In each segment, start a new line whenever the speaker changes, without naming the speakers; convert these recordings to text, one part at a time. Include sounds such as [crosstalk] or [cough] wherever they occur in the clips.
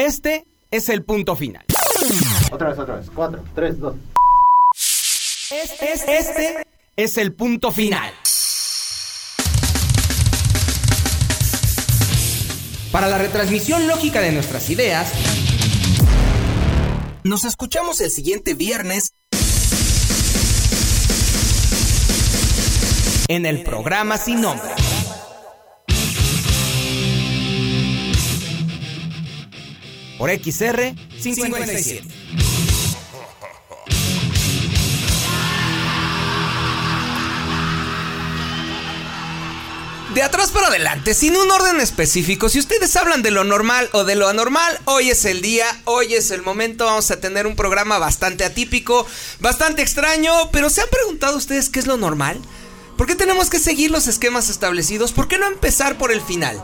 Este es el punto final.
Otra vez, otra vez. Cuatro, tres, dos.
Este, este es el punto final. Para la retransmisión lógica de nuestras ideas, nos escuchamos el siguiente viernes en el programa Sin Nombre. Por XR 57. De atrás para adelante, sin un orden específico, si ustedes hablan de lo normal o de lo anormal, hoy es el día, hoy es el momento, vamos a tener un programa bastante atípico, bastante extraño, pero ¿se han preguntado ustedes qué es lo normal? ¿Por qué tenemos que seguir los esquemas establecidos? ¿Por qué no empezar por el final?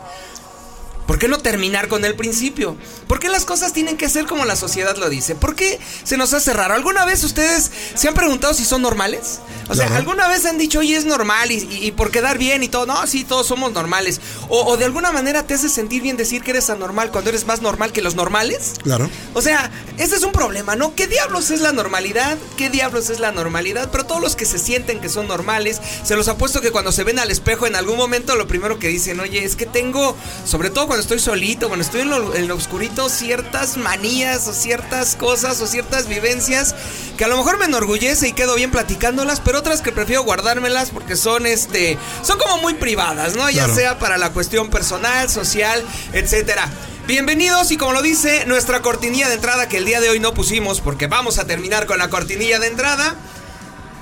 ¿Por qué no terminar con el principio? ¿Por qué las cosas tienen que ser como la sociedad lo dice? ¿Por qué se nos hace raro? ¿Alguna vez ustedes se han preguntado si son normales? O sea, ¿alguna vez han dicho, oye, es normal y, por quedar bien y todo? No, sí, todos somos normales. O, de alguna manera te hace sentir bien decir que eres anormal cuando eres más normal que los normales.
Claro.
O sea, ese es un problema, ¿no? ¿Qué diablos es la normalidad? ¿Qué diablos es la normalidad? Pero todos los que se sienten que son normales, se los apuesto que cuando se ven al espejo en algún momento lo primero que dicen, oye, es que tengo, sobre todo cuando cuando estoy solito, cuando estoy en lo, oscurito, ciertas manías o ciertas cosas o ciertas vivencias que a lo mejor me enorgullece y quedo bien platicándolas, pero otras que prefiero guardármelas porque son este son como muy privadas, ¿no? Ya sea para la cuestión personal, social, etcétera. Bienvenidos y como lo dice nuestra cortinilla de entrada que el día de hoy no pusimos porque vamos a terminar con la cortinilla de entrada.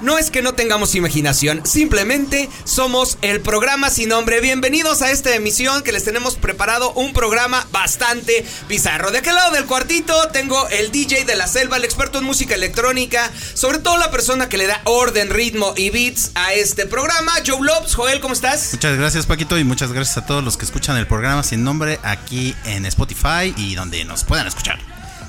No es que no tengamos imaginación, simplemente somos el programa sin nombre. Bienvenidos a esta emisión que les tenemos preparado un programa bastante bizarro. De aquel lado del cuartito tengo el DJ de la selva, el experto en música electrónica, sobre todo la persona que le da orden, ritmo y beats a este programa, Joe Lopes. Joel, ¿cómo estás?
Muchas gracias Paquito y muchas gracias a todos los que escuchan el programa sin nombre aquí en Spotify y donde nos puedan escuchar.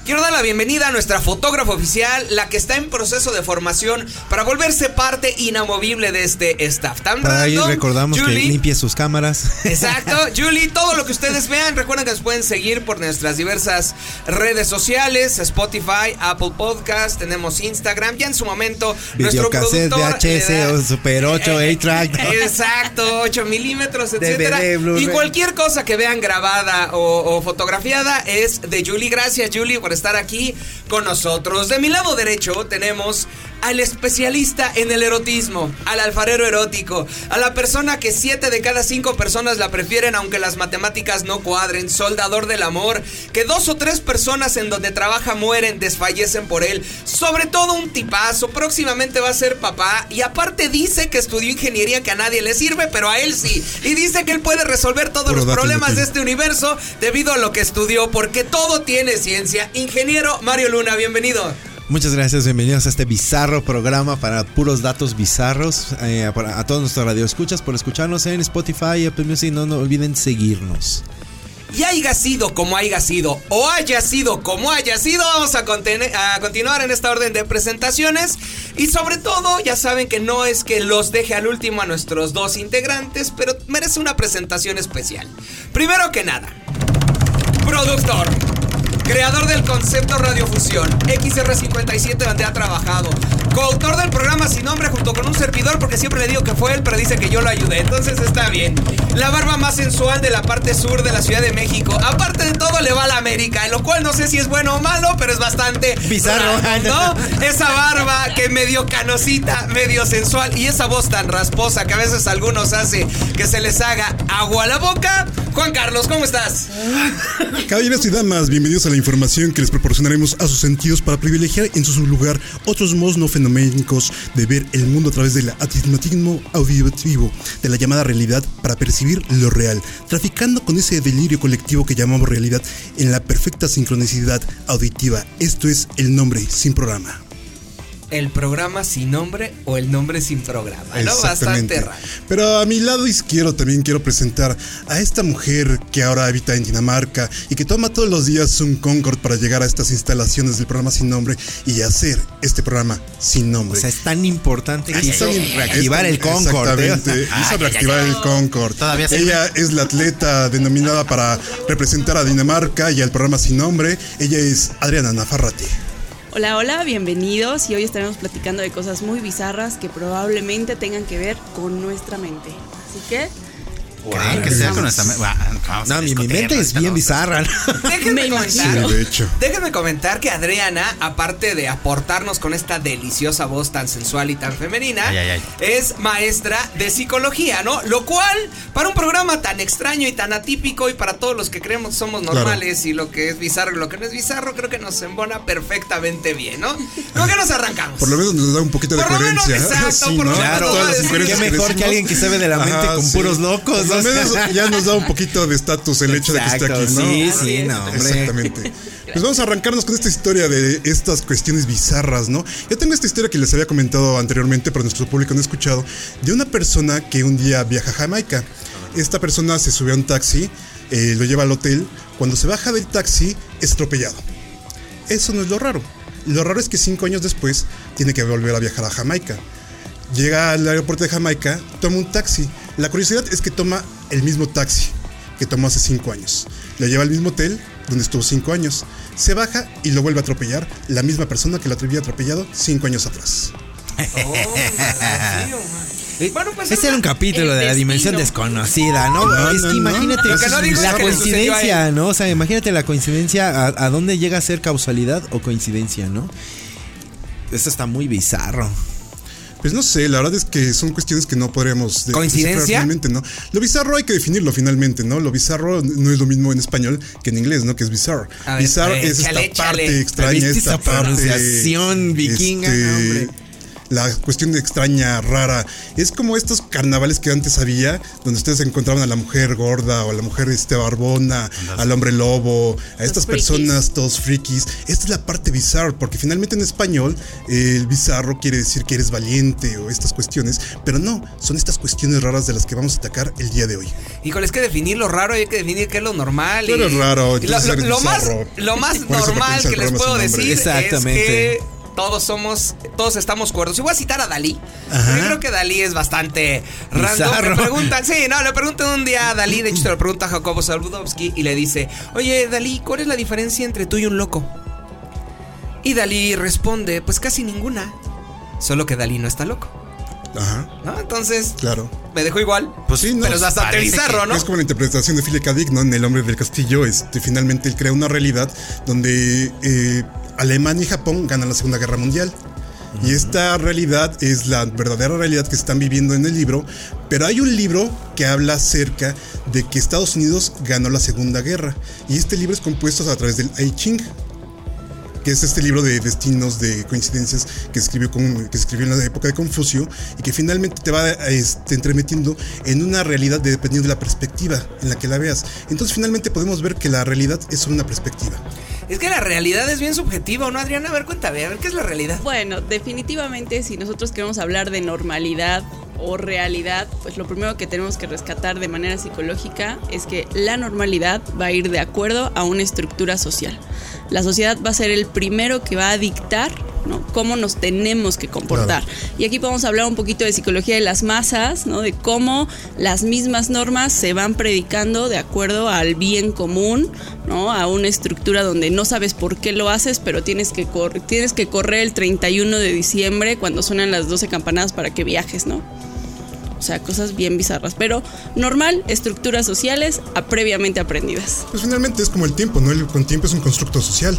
Quiero dar la bienvenida a nuestra fotógrafa oficial, la que está en proceso de formación para volverse parte inamovible de este staff.
Tan ahí recordamos que limpie sus cámaras.
Exacto, [laughs] Julie, todo lo que ustedes vean, recuerden que nos pueden seguir por nuestras diversas redes sociales, Spotify, Apple Podcast, tenemos Instagram, ya en su momento nuestro productor
VHS Super 8,
eh, [laughs]
A-Track.
Exacto, 8 milímetros, etcétera. y cualquier cosa que vean grabada o, o fotografiada es de Julie. Gracias, Julie, por estar aquí con nosotros. De mi lado derecho tenemos al especialista en el erotismo, al alfarero erótico, a la persona que siete de cada cinco personas la prefieren aunque las matemáticas no cuadren, soldador del amor, que dos o tres personas en donde trabaja mueren, desfallecen por él, sobre todo un tipazo, próximamente va a ser papá y aparte dice que estudió ingeniería que a nadie le sirve, pero a él sí, y dice que él puede resolver todos los problemas de este universo debido a lo que estudió, porque todo tiene ciencia. Ingeniero Mario Luna, bienvenido.
Muchas gracias, bienvenidos a este bizarro programa para puros datos bizarros. Eh, a, todos nuestros radioescuchas por escucharnos en Spotify y Apple Music. No, olviden seguirnos.
Y haya sido como haya sido, o haya sido como haya sido, vamos a, continuar en esta orden de presentaciones. Y sobre todo, ya saben que no es que los deje al último a nuestros dos integrantes, pero merece una presentación especial. Primero que nada, productor creador del concepto Radiofusión, XR57 donde ha trabajado, coautor del programa Sin Nombre junto con un servidor porque siempre le digo que fue él, pero dice que yo lo ayudé, entonces está bien. La barba más sensual de la parte sur de la Ciudad de México. Aparte de todo le va a la América, en lo cual no sé si es bueno o malo, pero es bastante
bizarro,
¿no? Esa barba que medio canosita, medio sensual y esa voz tan rasposa que a veces algunos hace que se les haga agua a la boca. Juan Carlos, ¿cómo estás?
Caballeros y damas, bienvenidos a la información que les proporcionaremos a sus sentidos para privilegiar en su lugar otros modos no fenoménicos de ver el mundo a través del atismatismo auditivo, de la llamada realidad para percibir lo real, traficando con ese delirio colectivo que llamamos realidad en la perfecta sincronicidad auditiva. Esto es el nombre sin programa.
El programa sin nombre o el nombre sin programa, ¿no?
Exactamente.
Bastante raro.
Pero a mi lado izquierdo también quiero presentar a esta mujer que ahora habita en Dinamarca y que toma todos los días un Concord para llegar a estas instalaciones del programa sin nombre y hacer este programa sin
O
nombre.
sea, es tan importante que hizo reactivar el Concord. ¿eh?
Exactamente, hizo reactivar el Concord.
Todavía.
Ella es la atleta denominada para representar a Dinamarca y al programa sin nombre. Ella es Adriana Nafarrati.
Hola, hola, bienvenidos y hoy estaremos platicando de cosas muy bizarras que probablemente tengan que ver con nuestra mente. Así que
¿Creen que sea con nuestra vamos
No, mi, mi mente es bien bizarra. ¿no? [laughs]
Déjenme
Me
comentar.
Sí, de hecho.
Déjenme comentar que Adriana, aparte de aportarnos con esta deliciosa voz tan sensual y tan femenina,
Ay, ay, ay.
es maestra de psicología, ¿no? Lo cual, para un programa tan extraño y tan atípico, y para todos los que creemos que somos
Claro.
normales y lo que es bizarro y lo que no es bizarro, creo que nos embona perfectamente bien, ¿no? ¿Con qué nos arrancamos?
Por lo menos nos da un poquito de
Por lo menos,
coherencia.
exacto, por lo menos
Claro,
a
Todas las
decir-
incoherencias
Qué mejor que alguien que sabe de la mente con puros locos,
Por
sea.
menos ya nos da un poquito de estatus el hecho de que esté
Exacto,
aquí, ¿no?
Sí,
Así
sí, no, hombre.
Exactamente. [laughs] Pues vamos a arrancarnos con esta historia de estas cuestiones bizarras, ¿no? Yo tengo esta historia que les había comentado anteriormente, pero nuestro público no ha escuchado, de una persona que un día viaja a Jamaica. Esta persona se sube a un taxi, eh, lo lleva al hotel. Cuando se baja del taxi, es atropellado. Eso no es lo raro. Lo raro es que cinco años después tiene que volver a viajar a Jamaica. Llega al aeropuerto de Jamaica, toma un taxi. La curiosidad es que toma el mismo taxi que tomó hace cinco años. Lo lleva al mismo hotel donde estuvo cinco años. Se baja y lo vuelve a atropellar la misma persona que lo había atropellado cinco años atrás.
Oh. Bueno, pues
Este era un capítulo de la dimensión desconocida, ¿no?
No,
es que imagínate
no
la
que
coincidencia, ¿no? O sea, imagínate la coincidencia, a, a dónde llega a ser causalidad o coincidencia, ¿no? Esto está muy bizarro.
Pues no sé, la verdad es que son cuestiones que no podríamos de-
¿Coincidencia?
finalmente, ¿no? Lo bizarro hay que definirlo finalmente, ¿no? Lo bizarro no es lo mismo en español que en inglés, ¿no? Que es bizarro.
Ver,
bizarro
ver,
es esta parte extraña,
¿Viste
esta parte
pronunciación vikinga,
este,
hombre?
La cuestión de extraña, rara. Es como estos carnavales que antes había, donde ustedes encontraban a la mujer gorda o a la mujer este, barbona, al hombre lobo, a estas
frikis.
personas todos frikis. Esta es la parte bizarro, porque finalmente en español eh, el bizarro quiere decir que eres valiente o estas cuestiones, pero no, son estas cuestiones raras de las que vamos a atacar el día de hoy.
Híjole, es que definir lo raro hay que definir qué es lo normal.
Raro,
y lo,
entonces
lo- lo más, lo [laughs] más normal que les puedo decir
Exactamente.
es que todos somos, todos estamos cuerdos. Y voy a citar a Dalí. Yo creo que Dalí es bastante random. Le preguntan, sí, no, le preguntan un día a Dalí, de hecho se lo pregunta a Jacobo Saludowski y le dice, oye Dalí, ¿cuál es la diferencia entre tú y un loco? Y Dalí responde, pues casi ninguna. Solo que Dalí no está loco.
Ajá,
¿No? Entonces,
claro.
me dejó igual.
Pues sí, no.
Es
como la interpretación de Philip K. Dick, ¿no? En El hombre del castillo, este, finalmente él crea una realidad donde eh, Alemania y Japón ganan la Segunda Guerra Mundial. Y esta realidad es la verdadera realidad que están viviendo en el libro, pero hay un libro que habla acerca de que Estados Unidos ganó la Segunda Guerra. Y este libro es compuesto a través del I Ching, que es este libro de destinos, de coincidencias que escribió, con, que escribió en la época de Confucio y que finalmente te va este, entremetiendo en una realidad de- dependiendo de la perspectiva en la que la veas. Entonces finalmente podemos ver que la realidad es solo una perspectiva.
Es que la realidad es bien subjetiva, ¿o ¿no, Adriana? A ver, cuéntame, a ver, ¿qué es la realidad?
Bueno, definitivamente si nosotros queremos hablar de normalidad o realidad, pues lo primero que tenemos que rescatar de manera psicológica es que la normalidad va a ir de acuerdo a una estructura social. La sociedad va a ser el primero que va a dictar ¿no? cómo nos tenemos que comportar. Y aquí podemos hablar un poquito de psicología de las masas, ¿no? de cómo las mismas normas se van predicando de acuerdo al bien común, ¿no? a una estructura donde no sabes por qué lo haces, pero tienes que, tienes que correr el 31 de diciembre cuando suenan las 12 campanadas para que viajes, ¿no? O sea, cosas bien bizarras. Pero normal, estructuras sociales previamente aprendidas.
Pues finalmente es como el tiempo, ¿no? El, con tiempo es un constructo social.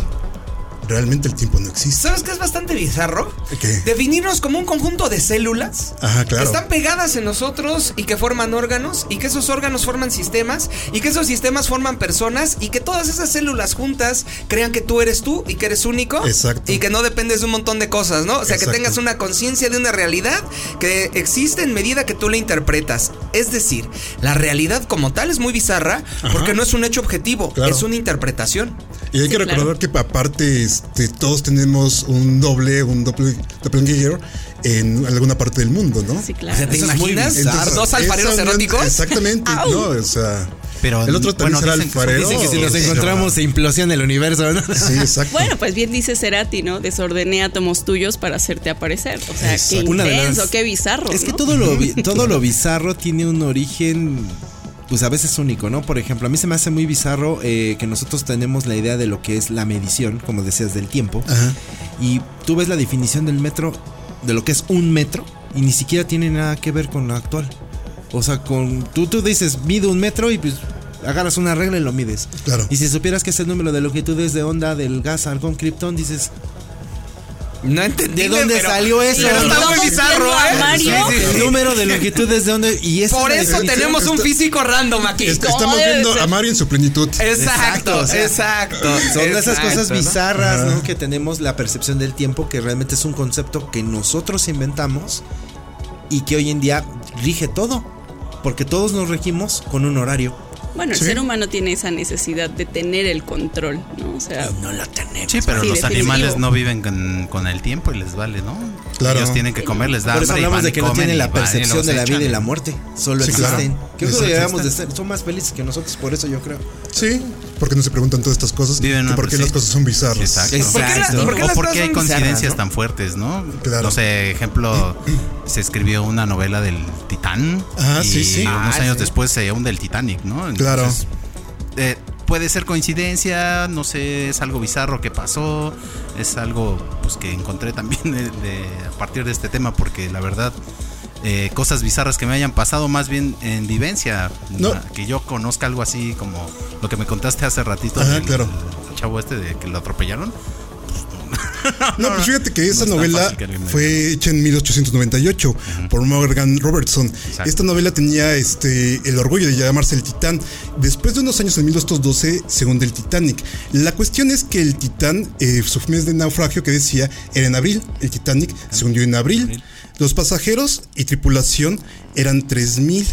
Realmente el tiempo no existe.
¿Sabes qué es bastante bizarro?
¿Qué?
Definirnos como un conjunto de células
Ajá, claro.
que están pegadas en nosotros y que forman órganos y que esos órganos forman sistemas y que esos sistemas forman personas y que todas esas células juntas crean que tú eres tú y que eres único
Exacto.
y que no dependes de un montón de cosas, ¿no? O sea,
Exacto.
que tengas una conciencia de una realidad que existe en medida que tú la interpretas. Es decir, la realidad como tal es muy bizarra porque no es un hecho objetivo,
Claro.
es una interpretación.
Y hay
Sí,
que
claro.
recordar que aparte este, todos tenemos un doble, un doble, doppelganger en alguna parte del mundo, ¿no?
Sí,
O
claro.
sea, ¿te imaginas? ¿Dos alfareros eróticos?
Exactamente, no, o sea.
Pero,
el otro también
bueno,
será
dicen que son-
alfarero.
Dicen que si nos encontramos se implosiona el universo, ¿no?
Sí, exacto.
Bueno, pues bien dice Cerati, ¿no? Desordené átomos tuyos para hacerte aparecer. O sea, qué
Exacto.
Las-
intenso, qué bizarro.
Es que todo lo, bi- [laughs] todo lo bizarro tiene un origen, pues a veces único, ¿no? Por ejemplo, a mí se me hace muy bizarro eh, que nosotros tenemos la idea de lo que es la medición, como decías, del tiempo.
Ajá.
Y tú ves la definición del metro, de lo que es un metro, y ni siquiera tiene nada que ver con lo actual. O sea, con tú, tú dices, mide un metro y pues agarras una regla y lo mides.
Claro.
Y si supieras que es el número de longitudes de onda del gas argón krypton, dices,
No entendí.
¿De dónde
pero-
salió eso?
Pero está muy bizarro, ¿eh?
Mario.
Sí, sí, sí.
el número de longitudes de onda y
Por eso tenemos un físico random aquí.
Est-
¿Cómo
estamos viendo a Mario en su plenitud.
Exacto,
o sea,
exacto.
Son de esas cosas
¿no?
bizarras,
Ajá.
¿no? Que tenemos la percepción del tiempo, que realmente es un concepto que nosotros inventamos y que hoy en día rige todo. Porque todos nos regimos con un horario.
Bueno, el
Sí.
ser humano tiene esa necesidad de tener el control, ¿no? O sea,
No lo tenemos.
Sí, pero
Sí,
los
definitivo.
animales no viven con, con el tiempo y les vale, ¿no?
Claro.
Ellos tienen que comer, les da
Por eso
hambre y
hablamos
van
de que no tienen la percepción de la vida y la muerte. Solo
Sí, claro.
existen. Creo que deberíamos de ser, son más felices que nosotros, por eso yo creo.
Sí, porque no se preguntan todas estas cosas.
Viven
por qué
sí.
las cosas son bizarras.
Exacto.
Exacto.
¿Por qué, la- por qué
o hay coincidencias
no?
tan fuertes, ¿no?
Claro.
No sé, ejemplo, [clears throat] se escribió una novela del Titán
Ah,
y
sí, sí.
unos
Ah,
años
sí.
después se hunde el Titanic, ¿no?
Claro.
eh, puede ser coincidencia, no sé, es algo bizarro que pasó, es algo pues que encontré también de, de- a partir de este tema porque la verdad eh, cosas bizarras que me hayan pasado más bien en vivencia,
No.
que yo conozca algo así como lo que me contaste hace ratito
Ajá, claro.
el chavo este de que lo atropellaron.
No, pues fíjate que esa novela fue hecha en 1898 por Morgan Robertson.
Exacto.
Esta novela tenía este el orgullo de llamarse El Titán. Después de unos años, en 1212, se hunde el Titanic. La cuestión es que el Titán, eh, su mes de naufragio que decía, era en abril. El Titanic se hundió en abril. Los pasajeros y tripulación eran 3000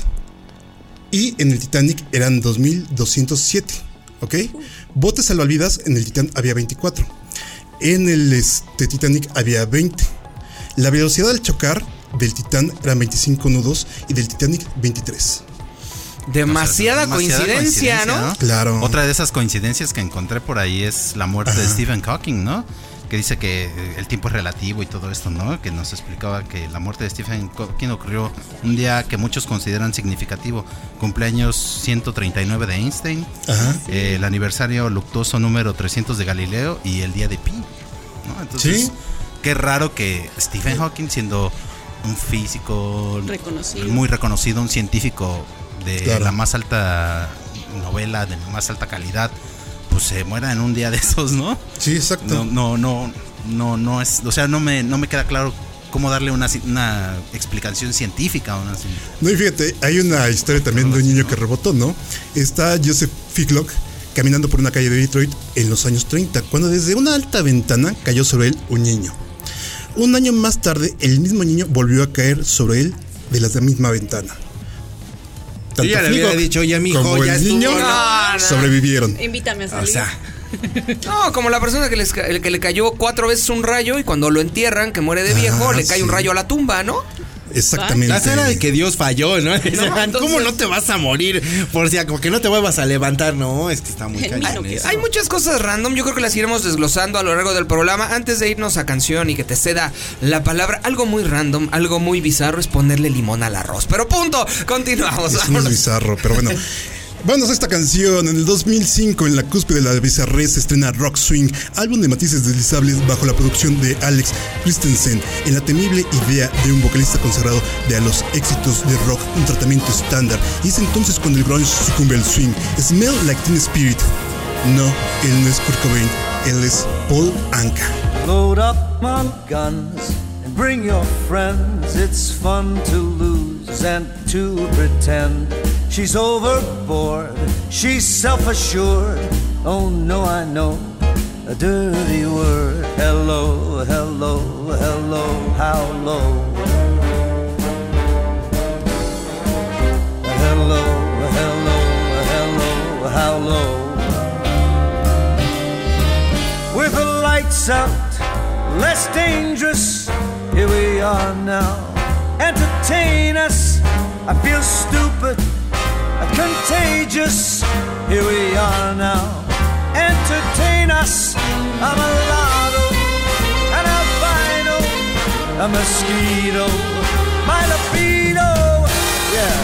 y en el Titanic eran 2207. ¿Ok? Botes salvavidas en el Titán había 24. En el este, Titanic había 20. La velocidad al chocar del Titán eran 25 nudos y del Titanic 23.
Demasiada,
Demasiada
coincidencia, ¿no?
Claro.
Otra de esas coincidencias que encontré por ahí es la muerte de. Stephen Hawking, ¿no? Que dice que el tiempo es relativo y todo esto, ¿no? Que nos explicaba que la muerte de Stephen Hawking ocurrió un día que muchos consideran significativo. Cumpleaños 139 de Einstein,
Ajá.
eh, el aniversario luctuoso número 300 de Galileo y el día de Pi, ¿no? Entonces,
Sí.
qué raro que Stephen Hawking siendo un físico
Reconocido.
muy reconocido, un científico de
Claro.
la más alta novela, de la más alta calidad, pues se muera en un día de esos, ¿no?
Sí, exacto.
No, no, no, no, no es, o sea, no me, no me queda claro cómo darle una, una explicación científica. Una,
No, y fíjate, hay una historia también de un niño que rebotó, ¿no? Está Joseph Ficklock caminando por una calle de Detroit en los años 30, cuando desde una alta ventana cayó sobre él un niño. Un año más tarde, el mismo niño volvió a caer sobre él de la misma ventana.
Yo ya le
Ficklock
dicho, ya, mijo,
como
ya
el niño
¿no? No, no.
sobrevivieron.
invítame a
O
salir.
sea, [laughs]
No, como la persona que, les que le cayó cuatro veces un rayo y cuando lo entierran, que muere de viejo,
Ah,
le cae un rayo a la tumba, ¿no?
Exactamente.
la escena de que Dios falló, ¿no? [laughs] Decían, ¿Cómo no te vas a morir? Por si como que no te vuelvas a levantar, no, es que está muy cañón
que
eso.
Hay muchas cosas random, yo creo que las iremos desglosando a lo largo del programa. Antes de irnos a canción y que te ceda la palabra, algo muy random, algo muy bizarro es ponerle limón al arroz. Pero punto, continuamos.
Es muy bizarro, pero bueno. [laughs] Vámonos a esta canción. En el 2005, en la cúspide de la bizarrez, se estrena Rock Swing, álbum de matices deslizables bajo la producción de Alex Christensen, en la temible idea de un vocalista consagrado de a los éxitos de rock, un tratamiento estándar. Y es entonces cuando el grunge sucumbe al swing. Smell Like Teen Spirit. No, él no es Kurt Cobain, él es Paul Anka.
Load up on guns and bring your friends. It's fun to lose and to pretend. She's overboard, she's self assured. Oh no, I know a dirty word. Hello, hello, hello, how low? Hello, hello, hello, how low? with the lights out, less dangerous. Here we are now. Entertain us. I feel stupid, contagious. Here we are now. Entertain us. I'm a lotto, an albino, a mosquito, my libido. Yeah.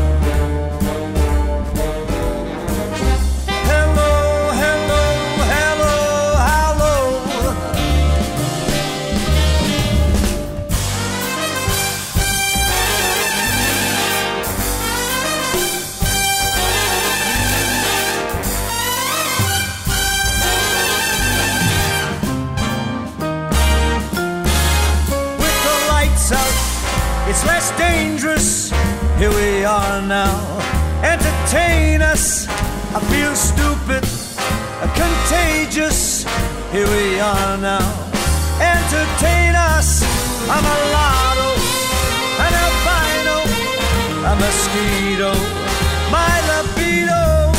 we are now. Entertain us. I feel stupid, contagious. Here we are now. Entertain us. I'm a lotto, an albino, a mosquito, my libido.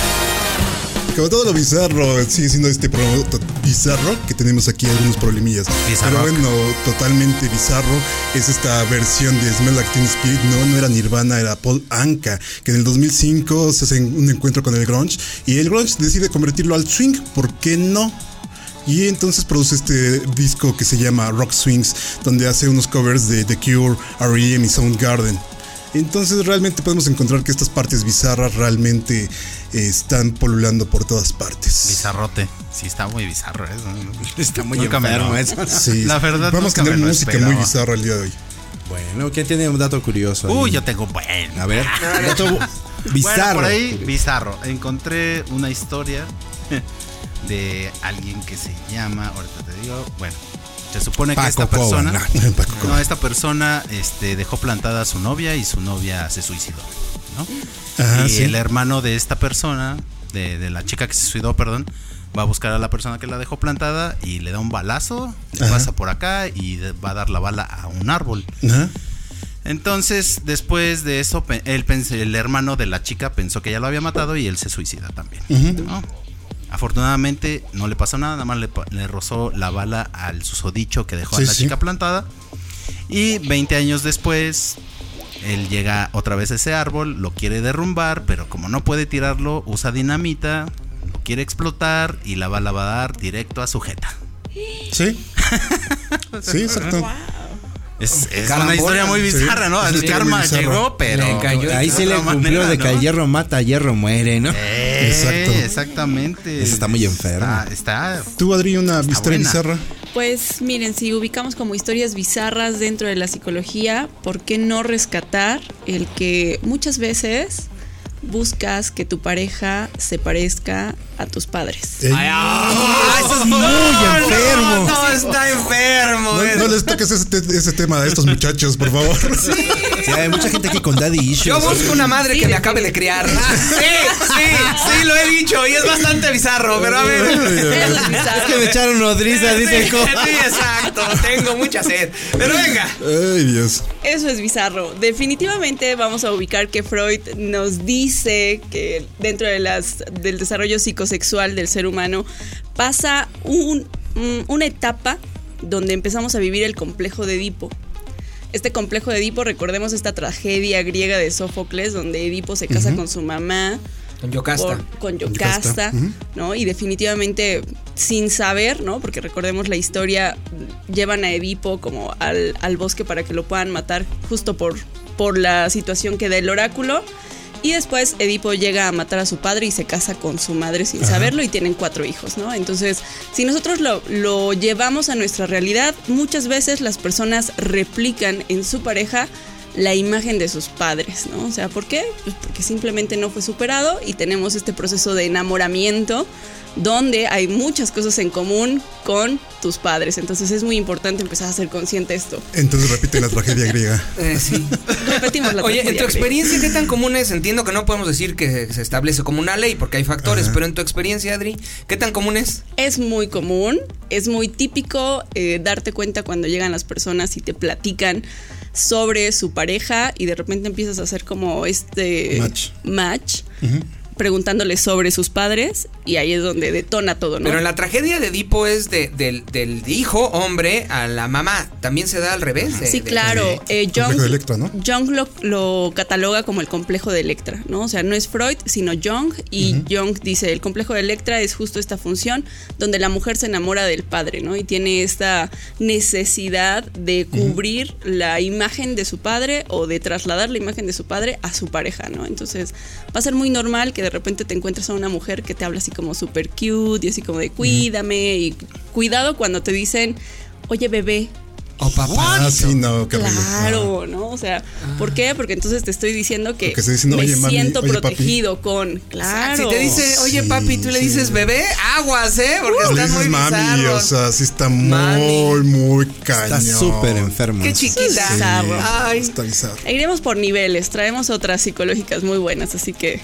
Como todo lo bizarro, sigue siendo este programa bizarro que tenemos aquí algunos problemillas.
Bizarro.
Pero bueno, totalmente bizarro es esta versión de Smell Like Teen Spirit. No, no era Nirvana, era Paul Anka, que en el 2005 se hace un encuentro con el grunge y el grunge decide convertirlo al swing. ¿Por qué no? Y entonces produce este disco que se llama Rock Swings, donde hace unos covers de The Cure, R.E.M. y Soundgarden. Entonces realmente podemos encontrar que estas partes bizarras realmente eh, están polulando por todas partes.
Bizarrote. Sí, está muy bizarro eso.
Está muy
Nunca me
enfermo eso. [laughs]
Sí,
La verdad,
vamos a tener música
esperaba.
muy bizarra el día de hoy.
Bueno, ¿quién tiene un dato curioso?
Uy, yo tengo bueno.
A ver, [laughs] dato bizarro.
Bueno, por ahí, bizarro. Encontré una historia [laughs] de alguien que se llama, ahorita te digo, bueno, se supone que
Paco
esta persona, [laughs]
no.
Esta persona, este, dejó plantada a su novia y su novia se suicidó, ¿no?
Ajá,
y
sí.
el hermano de esta persona, de, de la chica que se suicidó, perdón, va a buscar a la persona que la dejó plantada y le da un balazo,
Ajá.
pasa por acá y va a dar la bala a un árbol.
Ajá.
Entonces, después de eso, él el hermano de la chica pensó que ya lo había matado y él se suicida también. ¿no? Afortunadamente no le pasó nada, nada más le, rozó la bala al susodicho que dejó
Sí,
a la
sí.
chica plantada. Y 20 años después, él llega otra vez a ese árbol, lo quiere derrumbar, pero como no puede tirarlo, usa dinamita, lo quiere explotar y la bala va a dar directo a su jeta.
Sí. [laughs] Sí, exacto.
Es, es una historia muy bizarra, ¿no? El karma llegó, pero.
Le cayó
Ahí sí le cumplió
manera,
de que
¿no?
el hierro mata, hierro muere, ¿no?
Eh,
Exacto.
Exactamente.
Eso está muy enfermo.
Está. está-
Tú, Adri, una historia
buena.
bizarra.
Pues miren, si ubicamos como historias bizarras dentro de la psicología, ¿por qué no rescatar el que muchas veces buscas que tu pareja se parezca a tus padres?
Eh,
Ah, eso es
muy enfermo.
No, está enfermo.
no, no les toques ese, te- ese tema a estos muchachos, por favor.
Sí, hay mucha gente aquí con daddy issues.
Yo busco una madre que me acabe de criar. Sí, sí, sí, lo he dicho y es bastante bizarro, pero a ver.
Eso es
que me echaron nodriza,
Sí,
dice
sí, exacto. Tengo mucha sed. Pero venga.
Ay, Dios.
Eso es bizarro. Definitivamente vamos a ubicar que Freud nos dice que dentro de las, del desarrollo psicosexual del ser humano pasa un- un- una etapa donde empezamos a vivir el complejo de Edipo. Este complejo de Edipo, recordemos esta tragedia griega de Sófocles, donde Edipo se casa con su mamá,
Con Yocasta.
por- con Yocasta,
Yocasta, ujú.
¿no? Y definitivamente sin saber, ¿no? Porque recordemos la historia, llevan a Edipo como al, al bosque para que lo puedan matar justo por, por la situación que da el oráculo. Y después Edipo llega a matar a su padre y se casa con su madre sin saberlo y tienen cuatro hijos, ¿no? Entonces, si nosotros lo, lo llevamos a nuestra realidad, muchas veces las personas replican en su pareja la imagen de sus padres, ¿no? O sea, ¿por qué? Pues porque simplemente no fue superado y tenemos este proceso de enamoramiento donde hay muchas cosas en común con tus padres. Entonces es muy importante empezar a ser consciente de esto.
Entonces repite la tragedia griega. [laughs]
Eh, sí.
Repetimos la
Oye, en
tragedia
tu
griega.
experiencia, ¿qué tan común es? Entiendo que no podemos decir que se establece como una ley porque hay factores,
Ajá.
pero en tu experiencia, Adri, ¿qué tan común es?
Es muy común, es muy típico eh, darte cuenta cuando llegan las personas y te platican sobre su pareja y de repente empiezas a hacer como este
Match.
match, preguntándole sobre sus padres y ahí es donde detona todo, ¿no?
Pero en la tragedia de Edipo es de, del, del hijo, hombre, a la mamá. También se da al revés. de-
Sí,
de-
claro. Eh, Jung,
de Electra, ¿no?
Jung lo, lo cataloga como el complejo de Electra, ¿no? O sea, no es Freud, sino Jung. Y Jung dice, el complejo de Electra es justo esta función donde la mujer se enamora del padre, ¿no? Y tiene esta necesidad de cubrir la imagen de su padre o de trasladar la imagen de su padre a su pareja, ¿no? Entonces, va a ser muy normal que de repente te encuentres a una mujer que te habla así como súper cute y así como de cuídame y cuidado cuando te dicen, oye bebé,
Oh, papá.
Ah, sí, no.
Claro, ¿no? O sea, ¿por qué? Porque entonces te estoy diciendo que
Porque estoy diciendo,
me
"Oye, mami,
siento
oye, papi".
protegido con. Claro.
Si te dice, oye
Sí,
papi, tú le
sí.
dices bebé, aguas, ¿eh? Porque
Le
están
dices
muy
mami, o sea, sí está muy,
Mami.
muy
Está
cañón.
súper enfermo.
Qué chiquita.
Sí. Bizarro.
Ay.
Está bizarro.
Iremos por niveles, traemos otras psicológicas muy buenas, así que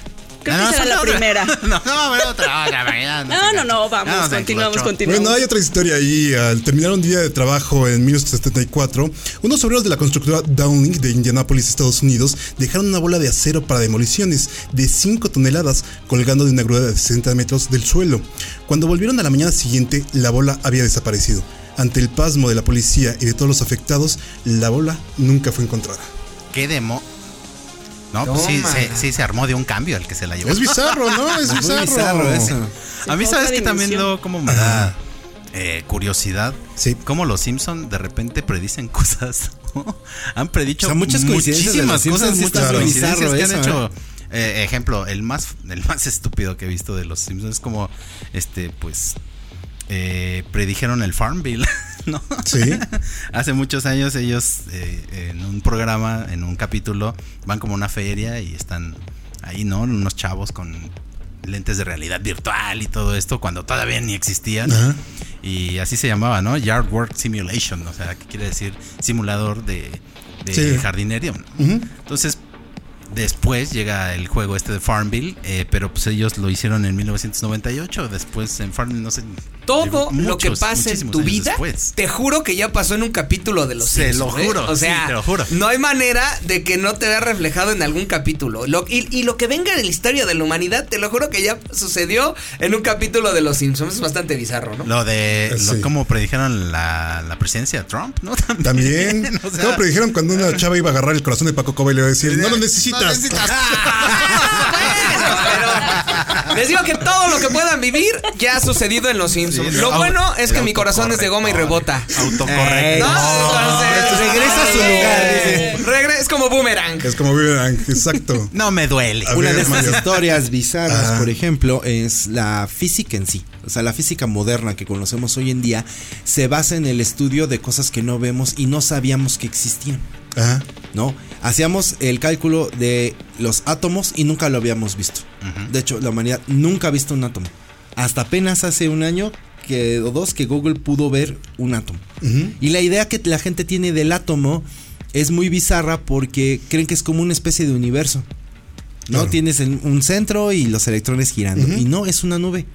creo
Ah, no,
que será
falta
la
otra.
primera. [laughs]
No, no, a ver, otra, otra, ya,
No, no, no, vamos, continuamos, continuamos.
Bueno, hay otra historia ahí. Al terminar un día de trabajo en 1974, unos obreros de la constructora Downing de Indianapolis, Estados Unidos, dejaron una bola de acero para demoliciones de 5 toneladas colgando de una grúa de 60 metros del suelo. Cuando volvieron a la mañana siguiente, la bola había desaparecido. Ante el pasmo de la policía y de todos los afectados, la bola nunca fue encontrada.
¿Qué demo? No, pues sí, se, sí se armó de un cambio el que se la llevó.
Es bizarro, ¿no? Es [laughs] bizarro.
bizarro eso.
A mí, ¿sabes que también lo como me da eh, curiosidad?
Sí.
Cómo los Simpson de repente predicen cosas. [laughs] ¿no? Han predicho
O sea, muchas
muchísimas
Simpsons,
cosas,
sí
muchas
muy
coincidencias
bizarro
que han
eso,
hecho. Eh, ejemplo, el más, el más estúpido que he visto de los Simpsons es como, este, pues, eh, predijeron el Farm Bill, [laughs] ¿no?
Sí. [laughs]
Hace muchos años ellos eh, en un programa, en un capítulo, van como a una feria y están ahí, ¿no? Unos chavos con lentes de realidad virtual y todo esto, cuando todavía ni existían.
Ajá.
Y así se llamaba, ¿no? Yard Work Simulation, o sea, que quiere decir simulador de, de
Sí.
jardinería. Entonces, después llega el juego este de Farmville, eh, pero pues ellos lo hicieron en 1998, después en Farmville, no sé.
Todo lo que pasa en tu vida,
después.
te juro que ya pasó en un capítulo de los
Se
Simpsons,
lo
¿eh?
juro,
O sea,
sí, te lo juro.
no hay manera de que no te vea reflejado en algún capítulo. Lo- y, y lo que venga en la historia de la humanidad, te lo juro que ya sucedió en un capítulo de los Simpsons. Es bastante bizarro, ¿no?
Lo de lo-
Sí.
cómo predijeron la, la presidencia de Trump, ¿no? [laughs]
También. [laughs]
o sea,
no, pero dijeron cuando una chava iba a agarrar el corazón de Paco Coba y le iba a decir, no lo [laughs]
No
necesitas.
necesitas.
Pero les digo que todo lo que puedan vivir ya ha sucedido en los Simpsons.
Sí,
lo bueno es que mi corazón es de goma y rebota.
Autocorrecto.
No, entonces-
regresa a su lugar, dice.
Regre- es como boomerang.
Es como viven, exacto. [laughs]
No me duele.
A
Una
ver,
de estas
Mario.
historias bizarras,
Ajá.
por ejemplo, es la física en sí. O sea, la física moderna que conocemos hoy en día se basa en el estudio de cosas que no vemos y no sabíamos que existían.
Ajá.
¿No? Hacíamos el cálculo de los átomos y nunca lo habíamos visto. De hecho, la humanidad nunca ha visto un átomo. Hasta apenas hace un año que, o dos que Google pudo ver un átomo. Y la idea que la gente tiene del átomo es muy bizarra porque creen que es como una especie de universo. ¿No?
Claro.
Tienes en- un centro y los electrones girando. Y no, es una nube.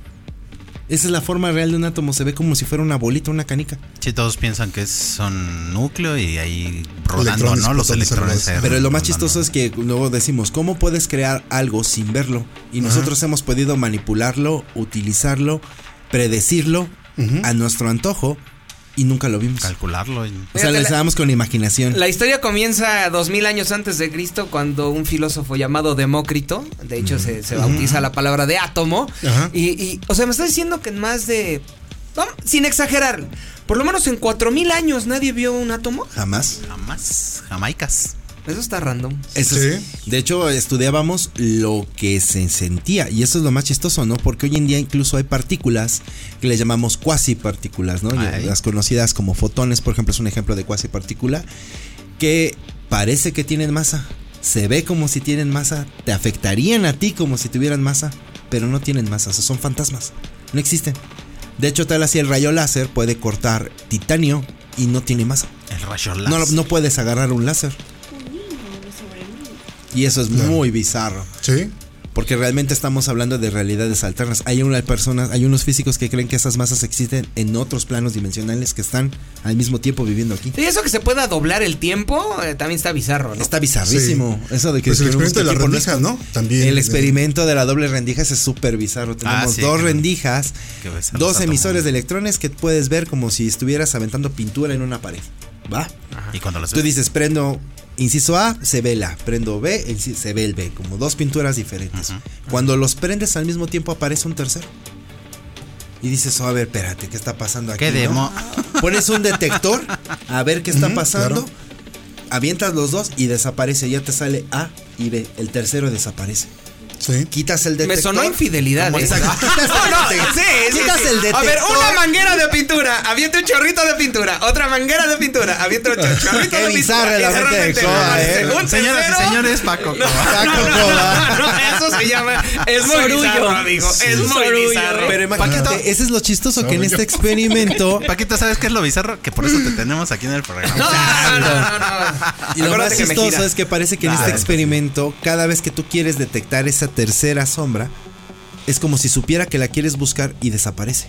Esa es la forma real de un átomo. Se ve como si fuera una bolita, una canica.
Sí, todos piensan que son núcleo y ahí rodando,
Electrones,
¿no? Los electrones.
Pero lo más chistoso es que luego decimos, ¿cómo puedes crear algo sin verlo? Y nosotros hemos podido manipularlo, utilizarlo, predecirlo a nuestro antojo y nunca lo vimos.
calcularlo. y-
O sea, le damos con imaginación.
La historia comienza dos mil años antes de Cristo cuando un filósofo llamado Demócrito, de hecho se, se bautiza la palabra de átomo,
Ajá.
y, y, o sea, me está diciendo que en más de, vamos, sin exagerar, por lo menos en cuatro mil años nadie vio un átomo.
Jamás.
Jamás. Jamaicas.
Eso está random.
Eso
Sí.
es- de hecho, estudiábamos lo que se sentía. Y eso es lo más chistoso, ¿no? Porque hoy en día incluso hay partículas que le llamamos cuasi partículas, ¿no?
Ay.
Las conocidas como fotones, por ejemplo, es un ejemplo de cuasi partícula. que parece que tienen masa, se ve como si tienen masa, te afectarían a ti como si tuvieran masa, pero no tienen masa, o sea, son fantasmas, no existen. De hecho, tal así el rayo láser puede cortar titanio y no tiene masa.
El rayo
No,
láser.
no puedes agarrar un láser. Y eso es muy bizarro.
Sí.
Porque realmente estamos hablando de realidades alternas. Hay una personas, hay unos físicos que creen que esas masas existen en otros planos dimensionales que están al mismo tiempo viviendo aquí.
Y eso que se pueda doblar el tiempo eh, también está bizarro, ¿no?
Está bizarrísimo. Eso de que
Pues el experimento de la rendija, ¿no? También.
El
eh,
experimento de la doble rendija es súper bizarro. Tenemos
Ah, sí,
dos
que-
rendijas, dos emisores de electrones que puedes ver como si estuvieras aventando pintura en una pared. ¿Va?
Y cuando las
Tú dices, prendo inciso A, se ve el A. Prendo B, se ve el B. Como dos pinturas diferentes. Cuando los prendes al mismo tiempo aparece un tercero. Y dices, oh, a ver, espérate, ¿qué está pasando aquí?
¿Qué
no?
demo?
Pones un detector a ver qué está pasando.
claro.
Avientas los dos y desaparece. Ya te sale A y B. El tercero desaparece.
Sí.
Quitas el detector.
Me sonó infidelidad. ¿eh?
Quitas [laughs]
No, no, [laughs] sí, sí,
Quitas
sí.
el detector.
A ver, una manguera de pintura, avienta un chorrito de pintura, otra manguera de pintura, avienta un [laughs] chor- chorrito de pintura.
bizarra la mente ¿eh?
un
Señoras y señores, Paco.
No,
Paco
no, no,
Coba.
no, no, eso se llama. Es muy
Sorullo.
bizarro, amigo. Es muy
Sorullo,
bizarro.
Pero imagínate, ese es lo chistoso que en este experimento.
Paquito, ¿sabes qué es lo bizarro? Que por eso te tenemos aquí en el programa.
no, no, no, no.
Y lo más chistoso es que parece que en este experimento, cada vez que tú quieres detectar esa tercera sombra, es como si supiera que la quieres buscar y desaparece.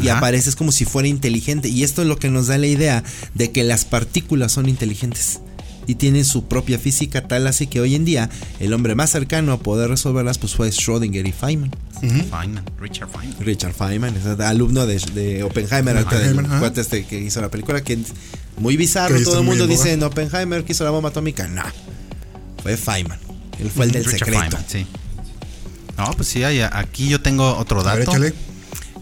Y
Ajá.
aparece es como si fuera inteligente. Y esto es lo que nos da la idea de que las partículas son inteligentes. Y tienen su propia física tal así que hoy en día el hombre más cercano a poder resolverlas pues fue Schrödinger y Feynman.
Feynman, Richard Feynman.
Richard Feynman, es alumno de, de Oppenheimer,
Oppenheimer,
este que hizo la película, que muy bizarro.
Que
Todo el mundo dice en Oppenheimer que hizo la bomba atómica. No, fue Feynman. Él fue el del
Richard
secreto.
Feynman, sí. No, pues sí, hay- aquí yo tengo otro
A ver,
dato
échale.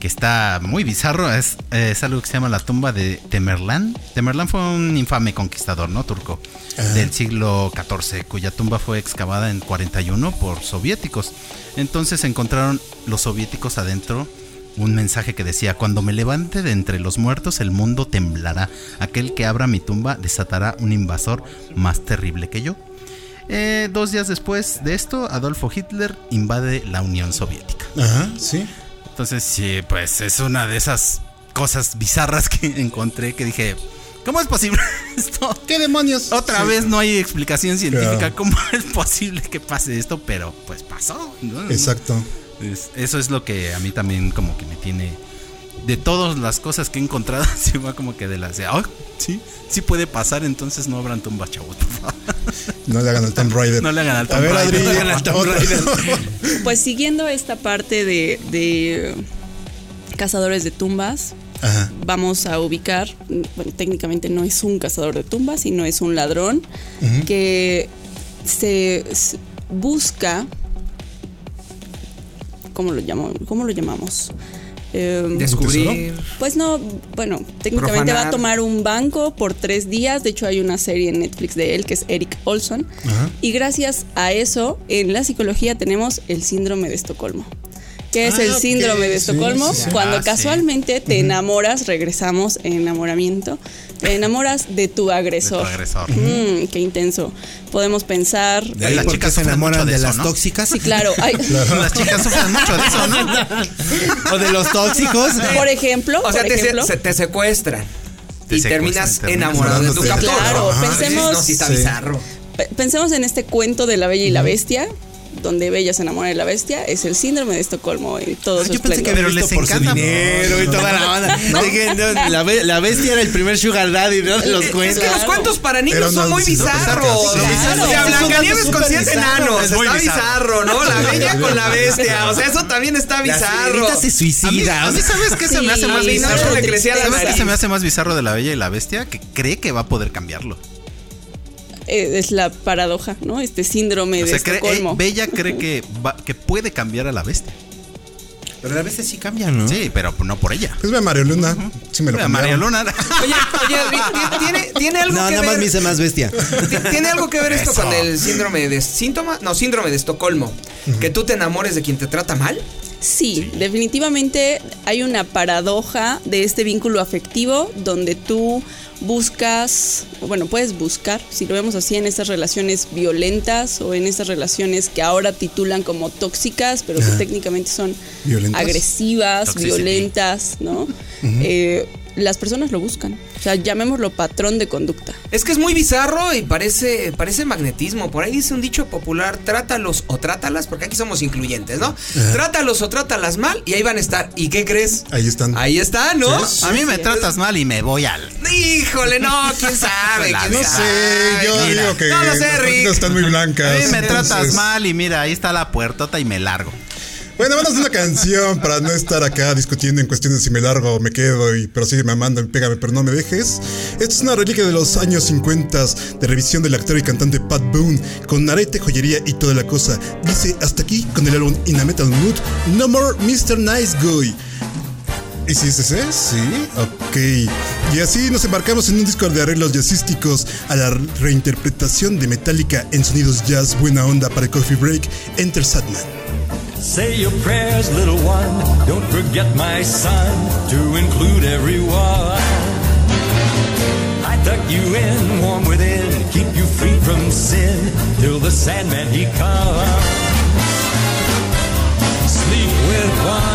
que está muy bizarro. Es, es algo que se llama la tumba de Temerlán. Temerlán fue un infame conquistador, ¿no? Turco del siglo XIV, cuya tumba fue excavada en 41 por soviéticos. Entonces encontraron los soviéticos adentro un mensaje que decía, cuando me levante de entre los muertos el mundo temblará. Aquel que abra mi tumba desatará un invasor más terrible que yo. Eh, dos días después de esto, Adolfo Hitler invade la Unión Soviética.
Ajá, sí.
Entonces, sí, pues es una de esas cosas bizarras que [laughs] encontré que dije, ¿cómo es posible [laughs] esto?
¿Qué demonios?
Otra
Sí.
vez no hay explicación científica
Claro.
cómo [laughs] es posible que pase esto, pero pues pasó. ¿no?
Exacto.
Es- eso es lo que a mí también como que me tiene... De todas las cosas que he encontrado, sí va como que de las de, "Ah, sí, sí puede pasar, entonces no abran tumbas, chavos, por favor".
No le hagan al Tomb Raider.
No le hagan al
A
Tomb
ver,
Raider.
Adri.
No le hagan al Tomb. Raider.
Pues siguiendo esta parte de, de cazadores de tumbas,
Ajá.
vamos a ubicar, bueno, técnicamente no es un cazador de tumbas, sino es un ladrón que se busca, ¿cómo lo, llamo, ¿cómo lo llamamos? Em,
Descubrir.
pues no, bueno, técnicamente va a tomar un banco por tres días. De hecho, hay una serie en Netflix de él que es Eric Olson.
Ajá.
Y gracias a eso, en la psicología tenemos el síndrome de Estocolmo. ¿Qué es
Ah,
el síndrome de Estocolmo?
sí, sí.
Cuando
Ah, sí.
casualmente te enamoras, regresamos en enamoramiento, te enamoras de tu agresor.
De tu agresor.
Mm, qué intenso. Podemos pensar.
De ahí
Las chicas
se enamoran
de
de,
eso,
las
¿no?
tóxicas.
Sí, claro. hay- [laughs]
Las chicas sufren mucho de eso, ¿no?
o de los tóxicos. [laughs]
por ejemplo,
O sea,
por
te,
ejemplo,
se, te secuestran.
Te
y terminas enamorado de tu captor.
Claro,
Ajá.
pensemos-
No, sí está
Sí.
bizarro.
Pe- Pensemos en este cuento de la Bella y la Bestia, donde Bella se enamora de la bestia, es el síndrome de Estocolmo en todo su
Yo pensé que.
Pero les
por su
encanta.
dinero y toda la banda. [laughs] La, be- la bestia era el primer sugar daddy ¿no? de los
Es
cuentos.
que los cuentos para niños son muy bizarros.
Es
Blancanieves con siete enanos.
Es
Está
bizarro.
¿no? La [laughs] bella con la bestia. O sea, eso también está
La
bizarro.
sirenita se
A mí,
suicida.
a mí, ¿sabes qué se me hace más bizarro?
la
¿Sabes qué se me hace más bizarro de la Bella y la Bestia? Que cree que va a poder cambiarlo.
Eh, es la paradoja, ¿no? Este síndrome
O
de
sea, cree-
Estocolmo.
eh, Bella cree que, va- que puede cambiar a la Bestia.
Pero a veces sí cambian, ¿no?
Sí, pero no por ella.
Pues ve a Mario Luna. Sí me lo.
Luna.
Oye, oye, ¿tiene, tiene algo
No,
que
nada más
ver?
me hice más bestia.
Ti- ¿Tiene algo que ver esto
Eso.
con el síndrome de síntoma? No, síndrome de Estocolmo. Que tú te enamores de quien te trata mal.
Sí, definitivamente hay una paradoja de este vínculo afectivo donde tú buscas, bueno, puedes buscar, si lo vemos así, en estas relaciones violentas o en estas relaciones que ahora titulan como tóxicas, pero que técnicamente son
Violentas.
agresivas,
Toxicity.
violentas, ¿no? Eh, las personas lo buscan. O sea, llamémoslo patrón de conducta.
Es que es muy bizarro y parece, parece magnetismo. Por ahí dice un dicho popular, trátalos o trátalas, porque aquí somos incluyentes, ¿no? Trátalos o trátalas mal y ahí van a estar. ¿Y qué crees?
Ahí están.
Ahí está, ¿no?
Sí,
A mí me tratas mal y me voy al.
Híjole, no, quién [laughs] sabe. Quién
No
sabe.
sé, yo
Mira,
digo que
No lo sé, Rick.
están muy
A
blancas.
mí me tratas mal y mira, ahí está la puertota y me largo.
Bueno, vamos a una canción para no estar acá discutiendo en cuestiones si me largo o me quedo, y, pero sigue mamando, pégame, pero no me dejes. Esto es una reliquia de los años 50 de revisión del actor y cantante Pat Boone, con arete, joyería y toda la cosa. Dice hasta aquí con el álbum In a Metal Mood, No More Mr. Nice Guy. ¿Y si es ese? Sí, ok. Y así nos embarcamos en un disco de arreglos jazzísticos a la reinterpretación de Metallica en sonidos jazz buena onda para el coffee break, Enter Satman.
Say your prayers, little one. Don't forget, my son, to include everyone. I tuck you in, warm within, keep you free from sin, till the Sandman he comes. Sleep with one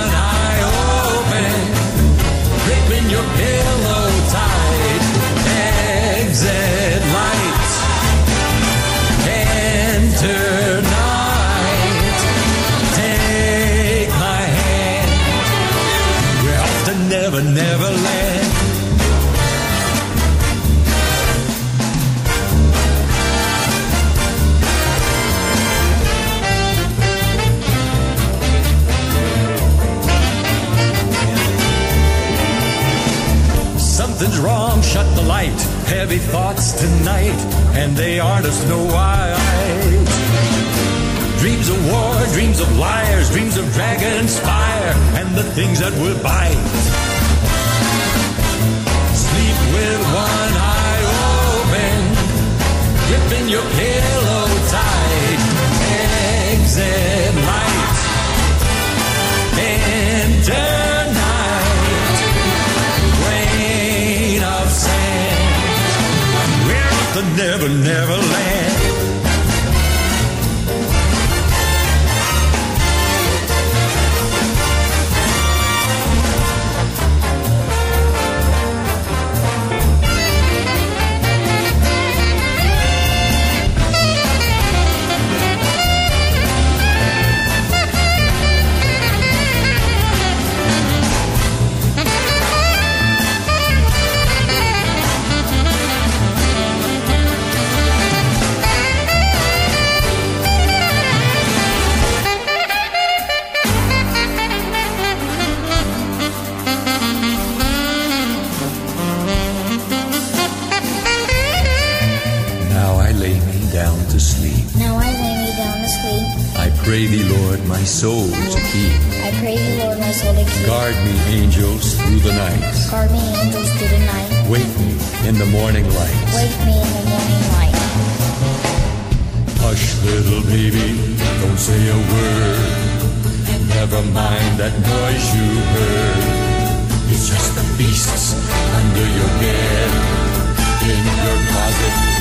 Heavy thoughts tonight, and they aren't a snow white. Dreams of war, dreams of liars, dreams of dragons fire, and the things that will bite. Sleep with one eye open, gripping your pillow tight. Exit light, enter Never, Never Land. Pray thee, Lord, my soul to keep.
I pray you, Lord, my soul to keep.
Guard me, angels, through the night.
Guard me, angels, through the night.
Wake me in the morning light.
Wake me in the morning light.
Hush, little baby, don't say a word. Never mind that noise you heard. It's just the beasts under your bed, in your closet,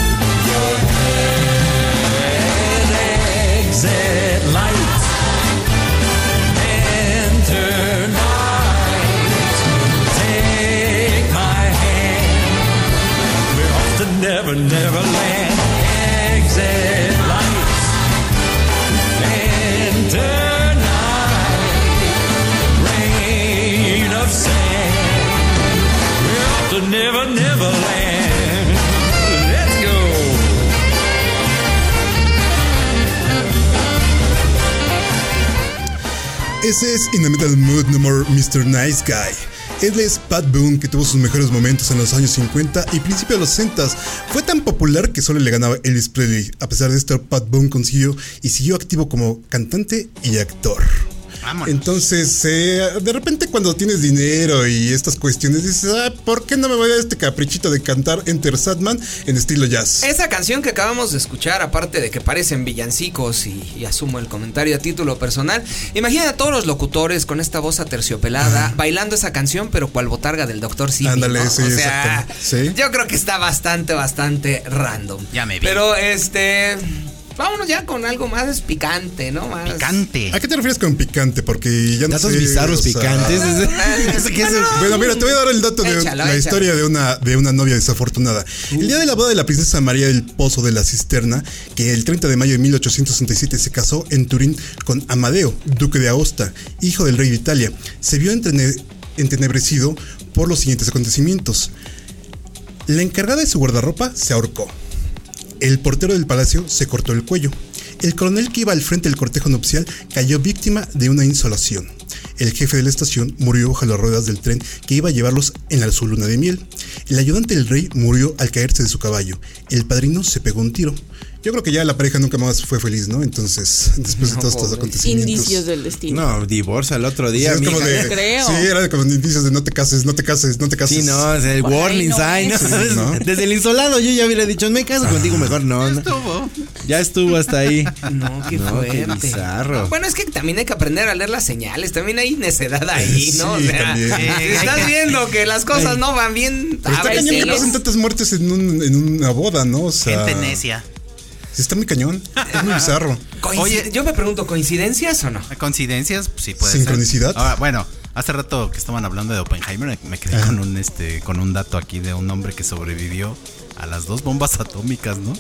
Set light.
Ese es In the Metal Mood No More Mr. Nice Guy. Él es Pat Boone, que tuvo sus mejores momentos en los años 50 y principios de los 60. Fue tan popular que solo le ganaba Elvis Presley. A pesar de esto, Pat Boone consiguió y siguió activo como cantante y actor.
Vámonos.
Entonces, eh, de repente cuando tienes dinero y estas cuestiones, dices, ah, ¿por qué no me voy a dar este caprichito de cantar Enter Sadman en estilo jazz?
Esa canción que acabamos de escuchar, aparte de que parecen villancicos y, y asumo el comentario a título personal, imagina a todos los locutores con esta voz aterciopelada bailando esa canción, pero cual botarga del Doctor Simi.
Ándale,
¿no?
sí,
o sea,
exacto. Sí.
yo creo que está bastante, bastante random.
Ya me vi.
Pero este, vámonos ya con algo más picante, ¿no? Más
Picante.
¿A qué te refieres con picante? Porque ya no
Datos
sé,
bizarros
o sea-
picantes. Es [laughs] que es-
Bueno, mira, te voy a dar el dato de
Échalo,
la
échalo.
historia de una, de una novia desafortunada. El día de la boda de la princesa María del Pozo de la Cisterna, que el 30 de mayo de 1867 se casó en Turín con Amadeo, duque de Aosta, hijo del rey de Italia, se vio entene- entenebrecido por los siguientes acontecimientos. La encargada de su guardarropa se ahorcó. El portero del palacio se cortó el cuello. El coronel que iba al frente del cortejo nupcial cayó víctima de una insolación. El jefe de la estación murió bajo las ruedas del tren que iba a llevarlos en la su luna de miel. El ayudante del rey murió al caerse de su caballo. El padrino se pegó un tiro. Yo creo que ya la pareja nunca más fue feliz, ¿no? Entonces, [laughs] después de todos estos acontecimientos.
Indicios del destino.
No, divorcio al otro
Sí,
día,
es como de-
creo.
Sí, era como indicios de no te cases, no te cases, no te cases.
Sí, no, sea, el
Por
warning
no
sign.
es.
¿no?
Sí, ¿no? [laughs]
Desde el insolado yo ya hubiera dicho, me caso contigo mejor. No, no.
Estuvo.
Ya estuvo hasta ahí. [laughs]
No, qué
No, qué
fuerte.
bizarro.
Bueno, es que también hay que aprender a leer las señales. También hay necedad ahí, ¿no?
Sí,
o sea,
también.
si estás viendo que las cosas no van bien,
Pero está cañón que pasen tantas muertes en, un- en una boda, ¿no? O sea,
Gente necia.
Sí, está muy cañón. Es muy bizarro.
Coincid-
Oye.
yo me pregunto, ¿coincidencias o no?
Coincidencias, sí puede
Sincronicidad.
ser. Ahora, bueno, hace rato que estaban hablando de Oppenheimer, me quedé con un este con un dato aquí de un hombre que sobrevivió a las dos bombas [laughs] atómicas, ¿no?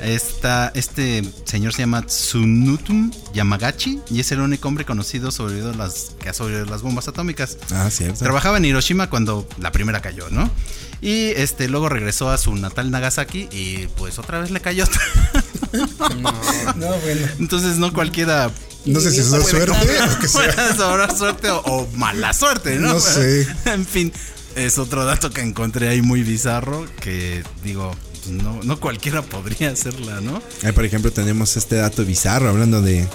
Esta, este señor se llama Tsunutum Yamagachi y es el único hombre conocido sobrevivido a las, que ha sobrevivido a las bombas atómicas.
Ah, cierto.
Trabajaba en Hiroshima cuando la primera cayó, ¿no? Y este luego regresó a su natal Nagasaki y pues otra vez le cayó. [laughs]
No, bueno.
Entonces no cualquiera
No sé si es
puede
suerte [laughs] o que sea.
puede sobrar suerte o, o mala suerte, ¿no?
No sé. [laughs]
En fin, es otro dato que encontré ahí muy bizarro que digo, no, no cualquiera podría hacerla, ¿no?
Ahí, por ejemplo, tenemos este dato bizarro hablando de,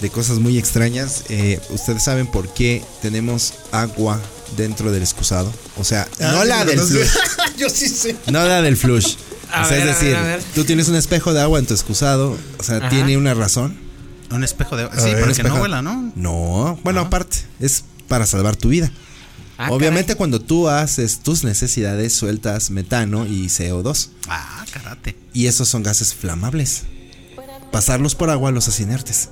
de cosas muy extrañas. Eh, Ustedes saben por qué tenemos agua dentro del excusado. O sea, no
Ah,
la
sí,
del
no sé.
flush. [laughs]
Yo sí sé.
No la del flush.
A
o sea,
ver,
es
a ver,
decir,
a ver.
tú tienes un espejo de agua en tu excusado. O sea,
Ajá.
tiene una razón.
Un espejo de...
A
Sí,
ver,
para que
espejo.
no huela, ¿no?
No, bueno, aparte, es para salvar tu vida.
Ah,
Obviamente,
caray.
cuando tú haces tus necesidades, sueltas metano y CO2.
Ah, karate.
Y esos son gases flamables. Pasarlos por agua los hace inertes.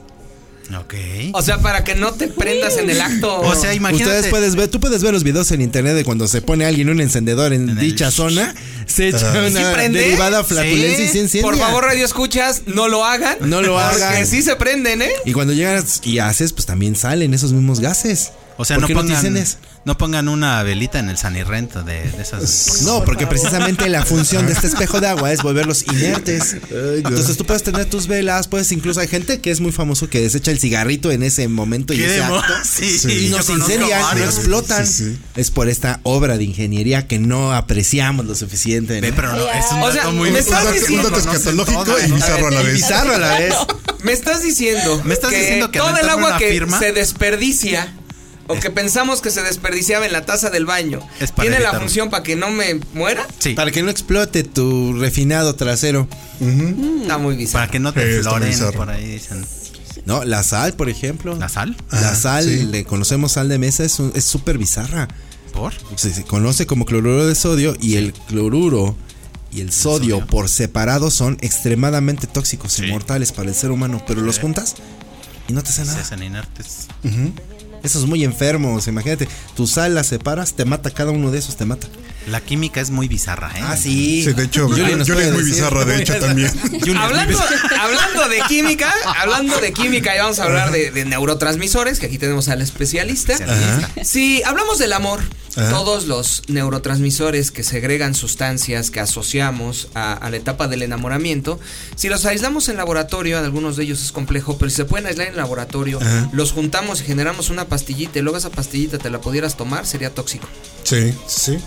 Ok.
O sea, para que no te prendas en el acto.
O sea, imagínate.
Ustedes puedes ver, tú puedes ver los videos en internet de cuando se pone alguien un encendedor en,
En el-
dicha zona, se echa
Ajá.
una
¿Sí
derivada flatulencia y se enciende.
Por favor, radio escuchas, no lo hagan.
No lo
Porque
hagan.
sí se prenden, ¿eh?
Y cuando llegas y haces, pues también salen esos mismos gases.
O sea,
¿Por
no pongan,
incendias?
no pongan una velita en el sanirrento de, de esas.
No, porque precisamente la función de este espejo de agua es volverlos [laughs] inertes. Entonces tú puedes tener tus velas, puedes incluso hay gente que es muy famoso que desecha el cigarrito en ese momento y ese acto. [laughs]
Sí,
y
yo
nos incendian, no explotan.
Sí, sí.
Es por esta obra de ingeniería que no apreciamos lo suficiente. ¿no?
Ve, pero no, es un
O sea,
muy
me
Un
estás
dato,
diciendo-
un dato escatológico
todo,
y bizarro a la vez.
Bizarro a la vez. [laughs]
Me estás diciendo.
Me estás diciendo que
todo el agua que
firma-
se desperdicia. O que pensamos que se desperdiciaba en la taza del baño.
Es para
¿Tiene la función para que no me muera?
Sí.
Para que no explote tu refinado trasero.
Está muy bizarro.
Para que no te floren por ahí dicen.
No, la sal, por ejemplo.
¿La sal?
La
Ah,
sal,
sí.
le conocemos sal de mesa, es un- es súper bizarra.
¿Por?
Se, se conoce como cloruro de sodio y el cloruro y el sodio,
sodio.
por separado son extremadamente tóxicos y
Sí.
mortales para el ser humano, pero los juntas y no te hace
Se
nada.
hacen inertes.
Eso es muy enfermo, imagínate, tu sal la separas, te mata cada uno de esos, te mata.
La química es muy bizarra, ¿eh?
Ah, sí.
Sí, de hecho,
Julie
es muy bizarra, de hecho, también. [laughs]
Hablando, hablando de química, hablando de química, y vamos a hablar de, de neurotransmisores, que aquí tenemos al especialista.
Especialista.
Si hablamos del amor,
Ajá.
todos los neurotransmisores que segregan sustancias que asociamos a, a la etapa del enamoramiento, si los aislamos en laboratorio, algunos de ellos es complejo, pero si se pueden aislar en laboratorio,
Ajá.
los juntamos y generamos una pastillita y luego esa pastillita te la pudieras tomar, sería tóxico.
Sí, sí.